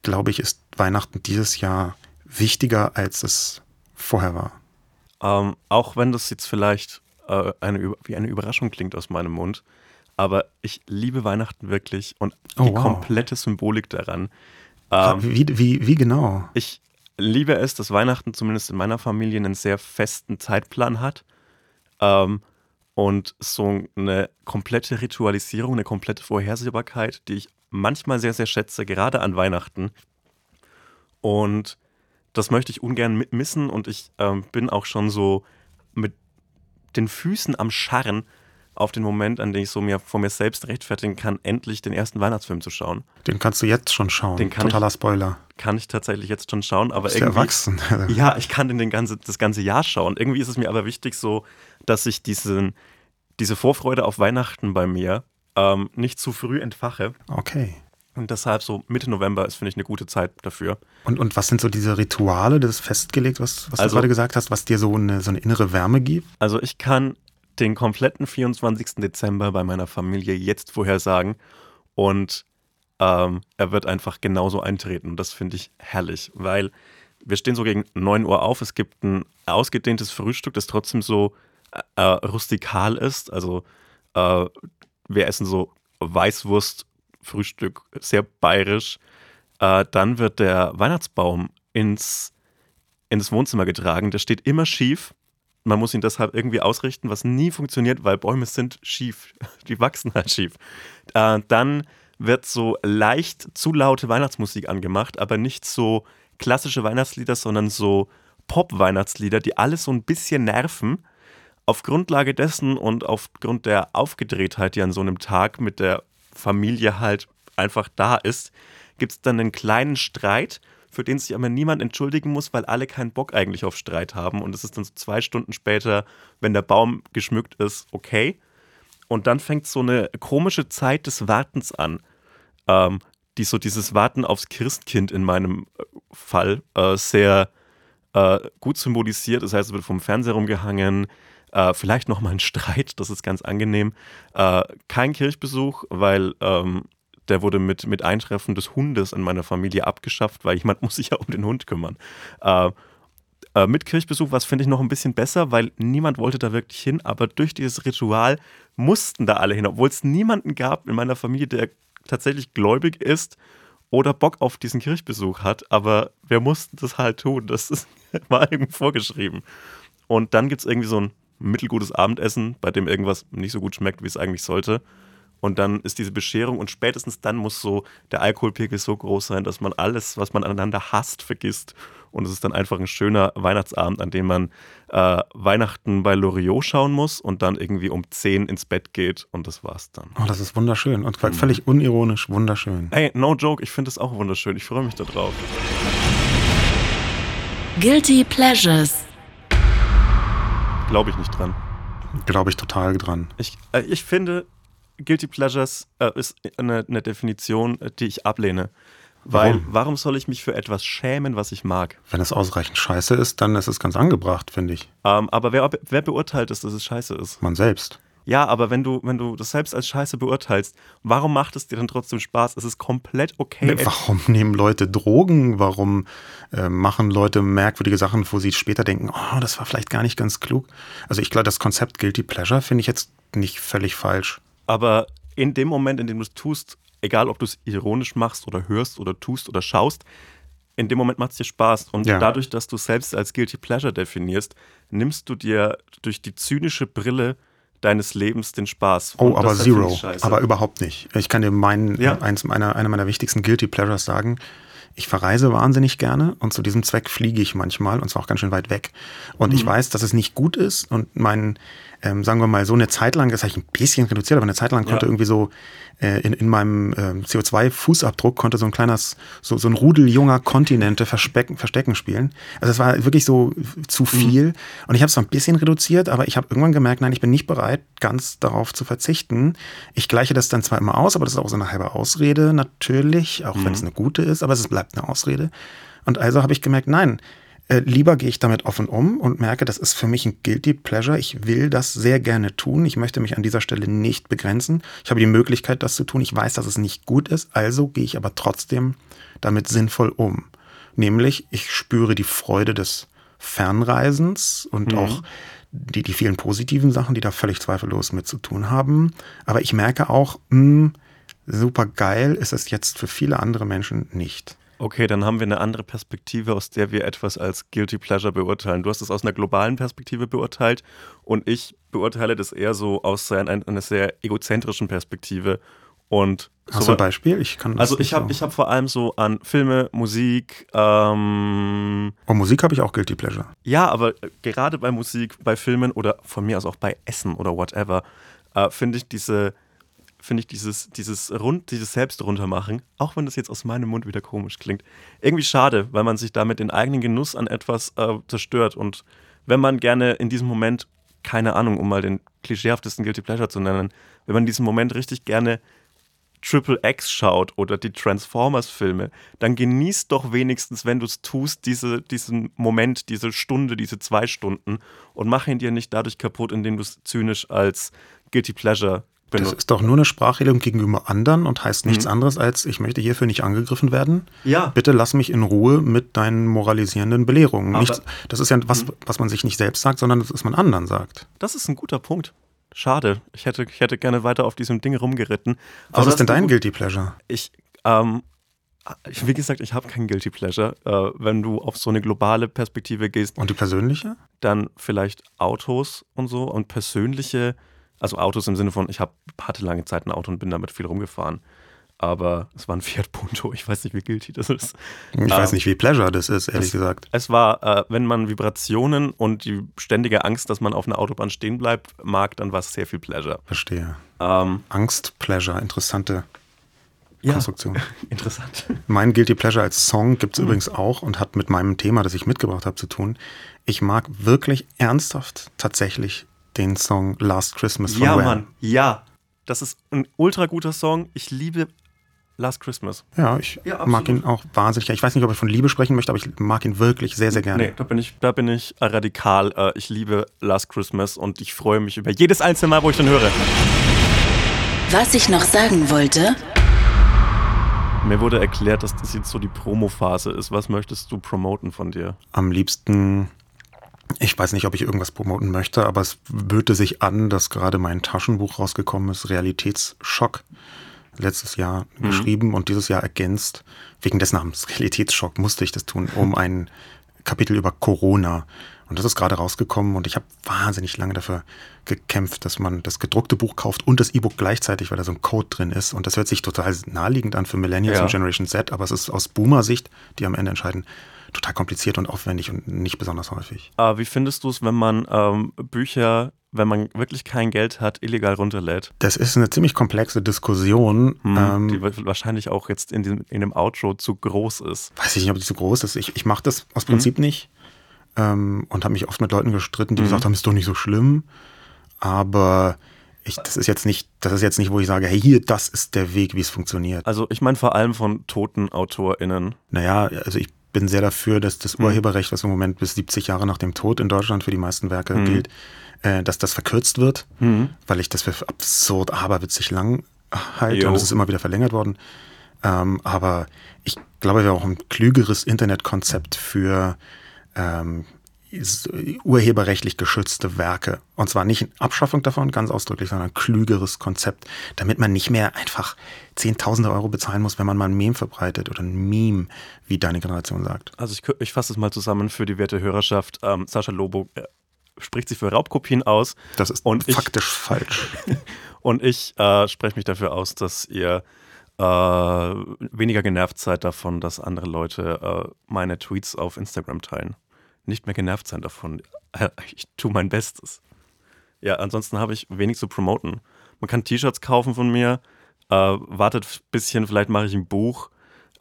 glaube ich, ist Weihnachten dieses Jahr wichtiger, als es vorher war. Ähm, auch wenn das jetzt vielleicht äh, eine, wie eine Überraschung klingt aus meinem Mund, aber ich liebe Weihnachten wirklich und oh, die wow. komplette Symbolik daran. Ähm, wie, wie, wie genau? Ich liebe es, dass Weihnachten zumindest in meiner Familie einen sehr festen Zeitplan hat. Ähm, und so eine komplette Ritualisierung, eine komplette Vorhersehbarkeit, die ich manchmal sehr, sehr schätze, gerade an Weihnachten. Und das möchte ich ungern missen und ich ähm, bin auch schon so mit den Füßen am Scharren, auf den Moment, an dem ich so mir vor mir selbst rechtfertigen kann, endlich den ersten Weihnachtsfilm zu schauen. Den kannst du jetzt schon schauen. Den kann Totaler ich, Spoiler. Kann ich tatsächlich jetzt schon schauen, aber irgendwie. erwachsen. ja, ich kann den, den ganze, das ganze Jahr schauen. Irgendwie ist es mir aber wichtig, so, dass ich diesen, diese Vorfreude auf Weihnachten bei mir ähm, nicht zu früh entfache. Okay. Und deshalb so Mitte November ist, finde ich, eine gute Zeit dafür. Und, und was sind so diese Rituale, das ist festgelegt, was, was also, du gerade gesagt hast, was dir so eine, so eine innere Wärme gibt? Also ich kann den kompletten 24. Dezember bei meiner Familie jetzt vorhersagen und ähm, er wird einfach genauso eintreten. Und das finde ich herrlich, weil wir stehen so gegen 9 Uhr auf. Es gibt ein ausgedehntes Frühstück, das trotzdem so äh, rustikal ist. Also äh, wir essen so Weißwurst, Frühstück, sehr bayerisch. Äh, dann wird der Weihnachtsbaum ins, ins Wohnzimmer getragen. Der steht immer schief man muss ihn deshalb irgendwie ausrichten, was nie funktioniert, weil Bäume sind schief. Die wachsen halt schief. Äh, dann wird so leicht zu laute Weihnachtsmusik angemacht, aber nicht so klassische Weihnachtslieder, sondern so Pop-Weihnachtslieder, die alles so ein bisschen nerven. Auf Grundlage dessen und aufgrund der Aufgedrehtheit, die an so einem Tag mit der Familie halt einfach da ist, gibt es dann einen kleinen Streit für den sich aber niemand entschuldigen muss, weil alle keinen Bock eigentlich auf Streit haben. Und es ist dann so zwei Stunden später, wenn der Baum geschmückt ist, okay. Und dann fängt so eine komische Zeit des Wartens an, ähm, die so dieses Warten aufs Christkind in meinem äh, Fall äh, sehr äh, gut symbolisiert. Das heißt, es wird vom Fernseher rumgehangen, äh, vielleicht nochmal ein Streit, das ist ganz angenehm. Äh, kein Kirchbesuch, weil ähm, der wurde mit, mit Eintreffen des Hundes in meiner Familie abgeschafft, weil jemand muss sich ja um den Hund kümmern. Äh, äh, mit Kirchbesuch war es, finde ich, noch ein bisschen besser, weil niemand wollte da wirklich hin, aber durch dieses Ritual mussten da alle hin, obwohl es niemanden gab in meiner Familie, der tatsächlich gläubig ist oder Bock auf diesen Kirchbesuch hat, aber wir mussten das halt tun. Das ist, war irgendwie vorgeschrieben. Und dann gibt es irgendwie so ein mittelgutes Abendessen, bei dem irgendwas nicht so gut schmeckt, wie es eigentlich sollte. Und dann ist diese Bescherung und spätestens dann muss so der Alkoholpegel so groß sein, dass man alles, was man aneinander hasst, vergisst und es ist dann einfach ein schöner Weihnachtsabend, an dem man äh, Weihnachten bei Loriot schauen muss und dann irgendwie um 10 ins Bett geht und das war's dann. Oh, das ist wunderschön und mhm. völlig unironisch wunderschön. Ey, no joke, ich finde es auch wunderschön. Ich freue mich darauf. Guilty Pleasures. Glaube ich nicht dran. Glaube ich total dran. Ich, äh, ich finde, Guilty Pleasures äh, ist eine, eine, Definition, äh, die ich ablehne. Weil, warum? warum soll ich mich für etwas schämen, was ich mag? Wenn es ausreichend scheiße ist, dann ist es ganz angebracht, finde ich. Ähm, aber wer, wer beurteilt es, dass es scheiße ist? Man selbst. Ja, aber wenn du, wenn du das selbst als scheiße beurteilst, warum macht es dir dann trotzdem Spaß? Es ist komplett okay. Warum nehmen Leute Drogen? Warum äh, machen Leute merkwürdige Sachen, wo sie später denken, oh, das war vielleicht gar nicht ganz klug? Also ich glaube, das Konzept Guilty Pleasure finde ich jetzt nicht völlig falsch. Aber in dem Moment, in dem du es tust, egal ob du es ironisch machst oder hörst oder tust oder schaust, in dem Moment macht es dir Spaß. Und ja. dadurch, dass du selbst als Guilty Pleasure definierst, nimmst du dir durch die zynische Brille deines Lebens den Spaß. Oh, aber Zero. Aber überhaupt nicht. Ich kann dir meinen, ja. eins meiner, einer meiner wichtigsten Guilty Pleasures sagen. Ich verreise wahnsinnig gerne und zu diesem Zweck fliege ich manchmal und zwar auch ganz schön weit weg. Und mhm. ich weiß, dass es nicht gut ist und mein, ähm, sagen wir mal, so eine Zeit lang, das habe ich ein bisschen reduziert, aber eine Zeit lang konnte ja. irgendwie so äh, in, in meinem äh, CO2-Fußabdruck konnte so ein kleines, so, so ein Rudel junger Kontinente Verstecken, Verstecken spielen. Also es war wirklich so zu mhm. viel. Mhm. Und ich habe es ein bisschen reduziert, aber ich habe irgendwann gemerkt, nein, ich bin nicht bereit, ganz darauf zu verzichten. Ich gleiche das dann zwar immer aus, aber das ist auch so eine halbe Ausrede natürlich, auch mhm. wenn es eine gute ist, aber es bleibt eine Ausrede. Und also habe ich gemerkt, nein, äh, lieber gehe ich damit offen um und merke, das ist für mich ein Guilty Pleasure. Ich will das sehr gerne tun. Ich möchte mich an dieser Stelle nicht begrenzen. Ich habe die Möglichkeit, das zu tun. Ich weiß, dass es nicht gut ist. Also gehe ich aber trotzdem damit sinnvoll um. Nämlich, ich spüre die Freude des Fernreisens und mhm. auch die, die vielen positiven Sachen, die da völlig zweifellos mit zu tun haben. Aber ich merke auch, mh, hm, super geil ist es jetzt für viele andere Menschen nicht. Okay, dann haben wir eine andere Perspektive, aus der wir etwas als Guilty Pleasure beurteilen. Du hast es aus einer globalen Perspektive beurteilt und ich beurteile das eher so aus einer, sehr egozentrischen Perspektive. Und Hast so, du ein Beispiel? Ich kann also ich habe hab vor allem so an Filme, Musik. Ähm, oh, Musik habe ich auch Guilty Pleasure. Ja, aber gerade bei Musik, bei Filmen oder von mir aus auch bei Essen oder whatever, äh, finde ich diese finde ich dieses, dieses rund, dieses Selbst runtermachen, auch wenn das jetzt aus meinem Mund wieder komisch klingt, irgendwie schade, weil man sich damit den eigenen Genuss an etwas äh, zerstört. Und wenn man gerne in diesem Moment, keine Ahnung, um mal den klischeehaftesten Guilty Pleasure zu nennen, wenn man in diesem Moment richtig gerne Triple X schaut oder die Transformers-Filme, dann genießt doch wenigstens, wenn du es tust, diese, diesen Moment, diese Stunde, diese zwei Stunden und mach ihn dir nicht dadurch kaputt, indem du es zynisch als Guilty Pleasure das ist doch nur eine Sprachregelung gegenüber anderen und heißt nichts mhm. anderes als, ich möchte hierfür nicht angegriffen werden. Ja. Bitte lass mich in Ruhe mit deinen moralisierenden Belehrungen. Nicht, das ist ja was, mhm. was man sich nicht selbst sagt, sondern das, was man anderen sagt. Das ist ein guter Punkt. Schade. Ich hätte, ich hätte gerne weiter auf diesem Ding rumgeritten. Was ist denn dein Guilty Pleasure? Ich, ähm, wie gesagt, ich habe kein Guilty Pleasure. Äh, wenn du auf so eine globale Perspektive gehst. Und die persönliche? Dann vielleicht Autos und so und persönliche also Autos im Sinne von, ich hab, hatte lange Zeit ein Auto und bin damit viel rumgefahren. Aber es war ein Fiat Punto. Ich weiß nicht, wie guilty das ist. Ich ähm, weiß nicht, wie Pleasure das ist, ehrlich es, gesagt. Es war, äh, wenn man Vibrationen und die ständige Angst, dass man auf einer Autobahn stehen bleibt, mag, dann war es sehr viel Pleasure. Verstehe. Ähm, Angst, Pleasure, interessante ja, Konstruktion. Interessant. Mein Guilty Pleasure als Song gibt es mhm. übrigens auch und hat mit meinem Thema, das ich mitgebracht habe, zu tun. Ich mag wirklich ernsthaft tatsächlich den Song Last Christmas von Ja, Wham. Mann, ja. Das ist ein ultra guter Song. Ich liebe Last Christmas. Ja, ich ja, mag ihn auch wahnsinnig. Ich weiß nicht, ob ich von Liebe sprechen möchte, aber ich mag ihn wirklich sehr, sehr gerne. Nee, da bin ich, da bin ich radikal. Äh, ich liebe Last Christmas und ich freue mich über jedes einzelne Mal, wo ich den höre. Was ich noch sagen wollte. Mir wurde erklärt, dass das jetzt so die Promo-Phase ist. Was möchtest du promoten von dir? Am liebsten ich weiß nicht, ob ich irgendwas promoten möchte, aber es böte sich an, dass gerade mein Taschenbuch rausgekommen ist, Realitätsschock, letztes Jahr mhm. geschrieben und dieses Jahr ergänzt. Wegen des Namens Realitätsschock musste ich das tun, um ein Kapitel über Corona. Und das ist gerade rausgekommen und ich habe wahnsinnig lange dafür gekämpft, dass man das gedruckte Buch kauft und das E-Book gleichzeitig, weil da so ein Code drin ist. Und das hört sich total naheliegend an für Millennials ja. und Generation Z, aber es ist aus Boomer-Sicht, die am Ende entscheiden, total kompliziert und aufwendig und nicht besonders häufig. Aber wie findest du es, wenn man ähm, Bücher, wenn man wirklich kein Geld hat, illegal runterlädt? Das ist eine ziemlich komplexe Diskussion. Hm, ähm, die wahrscheinlich auch jetzt in, dem, in dem Outro zu groß ist. Weiß ich nicht, ob die zu groß ist. Ich, ich mache das aus Prinzip hm. nicht ähm, und habe mich oft mit Leuten gestritten, die mhm. gesagt haben, ist doch nicht so schlimm. Aber ich, das ist jetzt nicht, das ist jetzt nicht, wo ich sage, hey, hier, das ist der Weg, wie es funktioniert. Also ich meine vor allem von toten AutorInnen. Naja, also ich bin sehr dafür, dass das mhm. Urheberrecht, was im Moment bis 70 Jahre nach dem Tod in Deutschland für die meisten Werke mhm. gilt, äh, dass das verkürzt wird, mhm. weil ich das für absurd aberwitzig lang halte und es ist immer wieder verlängert worden. Ähm, aber ich glaube, wir haben auch ein klügeres Internetkonzept für ähm, urheberrechtlich geschützte Werke. Und zwar nicht eine Abschaffung davon, ganz ausdrücklich, sondern ein klügeres Konzept, damit man nicht mehr einfach Zehntausende Euro bezahlen muss, wenn man mal ein Meme verbreitet oder ein Meme, wie deine Generation sagt. Also ich, ich fasse es mal zusammen für die werte Hörerschaft. Ähm, Sascha Lobo äh, spricht sich für Raubkopien aus. Das ist und faktisch ich, falsch. und ich äh, spreche mich dafür aus, dass ihr äh, weniger genervt seid davon, dass andere Leute äh, meine Tweets auf Instagram teilen nicht mehr genervt sein davon. Ich tue mein Bestes. Ja, ansonsten habe ich wenig zu promoten. Man kann T-Shirts kaufen von mir, äh, wartet ein bisschen, vielleicht mache ich ein Buch,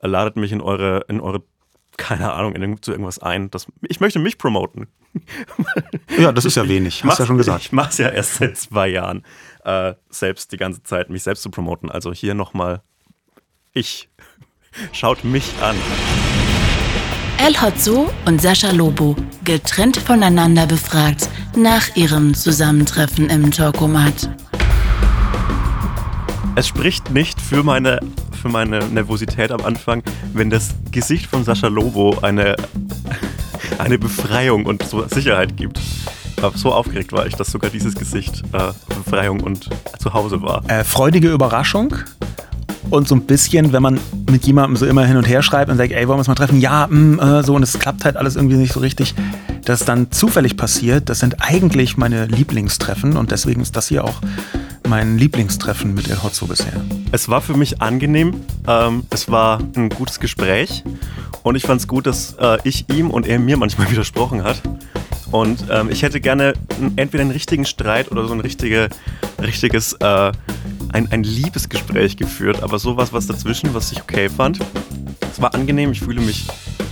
äh, ladet mich in eure, in eure, keine Ahnung, in, zu irgendwas ein. Das, ich möchte mich promoten. Ja, das ist ja wenig, hast du ja schon gesagt. Ich mache es ja erst seit zwei Jahren, äh, selbst die ganze Zeit, mich selbst zu promoten. Also hier nochmal, ich. Schaut mich an. El Hotzo und Sascha Lobo, getrennt voneinander befragt, nach ihrem Zusammentreffen im Talkomat. Es spricht nicht für meine, für meine Nervosität am Anfang, wenn das Gesicht von Sascha Lobo eine, eine Befreiung und so Sicherheit gibt. Aber so aufgeregt war ich, dass sogar dieses Gesicht äh, Befreiung und zu Hause war. Äh, freudige Überraschung und so ein bisschen, wenn man mit jemandem so immer hin und her schreibt und sagt, ey, wollen wir uns mal treffen? Ja, mh, äh, so und es klappt halt alles irgendwie nicht so richtig, dass dann zufällig passiert, das sind eigentlich meine Lieblingstreffen und deswegen ist das hier auch mein Lieblingstreffen mit El Hotzo bisher. Es war für mich angenehm, ähm, es war ein gutes Gespräch und ich fand es gut, dass äh, ich ihm und er mir manchmal widersprochen hat. Und ähm, ich hätte gerne entweder einen richtigen Streit oder so ein richtige, richtiges äh, ein, ein Liebesgespräch geführt, aber sowas, was dazwischen, was ich okay fand. Es war angenehm, ich fühle mich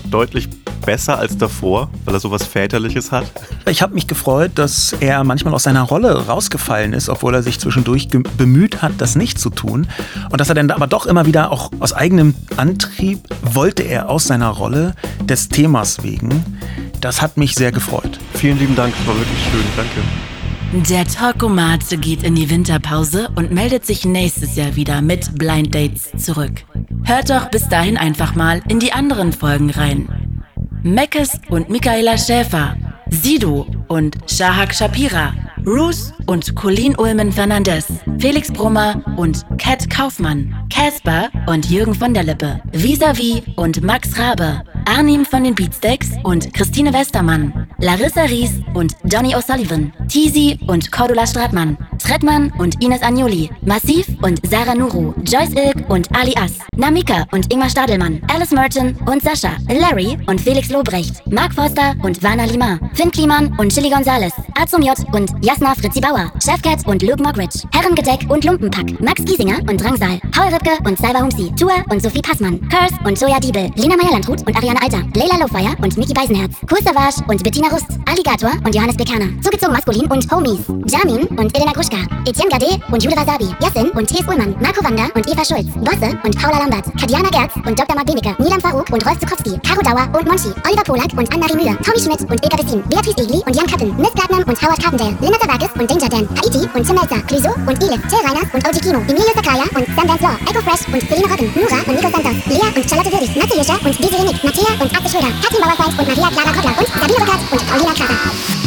deutlich besser als davor, weil er sowas Väterliches hat. Ich habe mich gefreut, dass er manchmal aus seiner Rolle rausgefallen ist, obwohl er sich zwischendurch bemüht hat, das nicht zu tun. Und dass er dann aber doch immer wieder auch aus eigenem Antrieb wollte er aus seiner Rolle des Themas wegen. Das hat mich sehr gefreut. Vielen lieben Dank, war wirklich schön, danke. Der Talkomat geht in die Winterpause und meldet sich nächstes Jahr wieder mit Blind Dates zurück. Hört doch bis dahin einfach mal in die anderen Folgen rein. Meckes und Michaela Schäfer, Sido und Shahak Shapira, Roos und Colleen Ulmen Fernandez, Felix Brummer und Kat Kaufmann, Casper und Jürgen von der Lippe, Visavi und Max Rabe, Arnim von den Beatsteaks und Christine Westermann, Larissa Ries und Johnny O'Sullivan, Tizi und Cordula Stratmann, Trettmann und Ines Agnoli, Massiv und Sarah Nuru, Joyce Ilk und Ali Ass, Namika und Ingmar Stadelmann, Alice Merton und Sascha, Larry und Felix Lobrecht, Mark Forster und Vana Lima, Finn Kliman und Chili Gonzales, Azum J und Jasna Fritzi Bauer, Chefcat und Luke Mogridge, Herrengedeck und Lumpenpack, Max Giesinger und Drangsal, Paul Ripke und Salva Humsi, Tour und Sophie Passmann, Curse und Joja Diebel, Lina Meyer-Landrut und Ariane Alter, Leila Lofeyer und Niki Beisenherz, Kool Savage und Bettina Rust, Alligator und Johannes Bekerner, Zugezogen Maskulin und Homies, Jamin und Elena Gruschka, Etienne Gade und Jude Wasabi, Yassin und Thes Ullmann, Marco Wander und Eva Schulz, Bosse und Paula Lambert, Kadiana Gerz und Dr. Mark Benecke, Nilam Farouk und Rolf Zukowski, Caro Dauer und Monchi, Oliver Polak und Anne-Marie Müller, Tommy Schmidt und Ilka Bessin, Beatrice Egli und Jan Kappen, Miss Platinum und Howard Carpendale, Linda Tavakis und Danger Dan, Haiti und Tim Melzer, und Elif, Till Reiners und OG Kino, Emilio Sakaya und Sam Dance Law, Echo Fresh und Selina Rotten, Nura und Nico Santos, Lea und Charlotte Würdig, Matze Hirscher und Desiree Nick, Matthäa und Atze Schröder, Katrin Bauerfeind und Maria Clara Kottler und Sabine Rückert und Paulina Krager.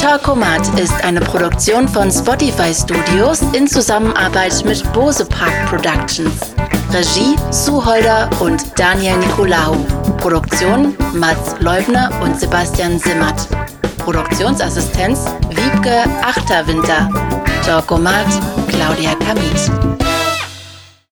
Talkomat ist eine Produktion von Spotify Studios in Zusammenarbeit mit Bose Park Productions. Regie Suholder und Daniel Nicolaou. Produktion Mats Leubner und Sebastian Simmert. Produktionsassistenz Wiebke Achterwinter. Talkomat Claudia Kamit.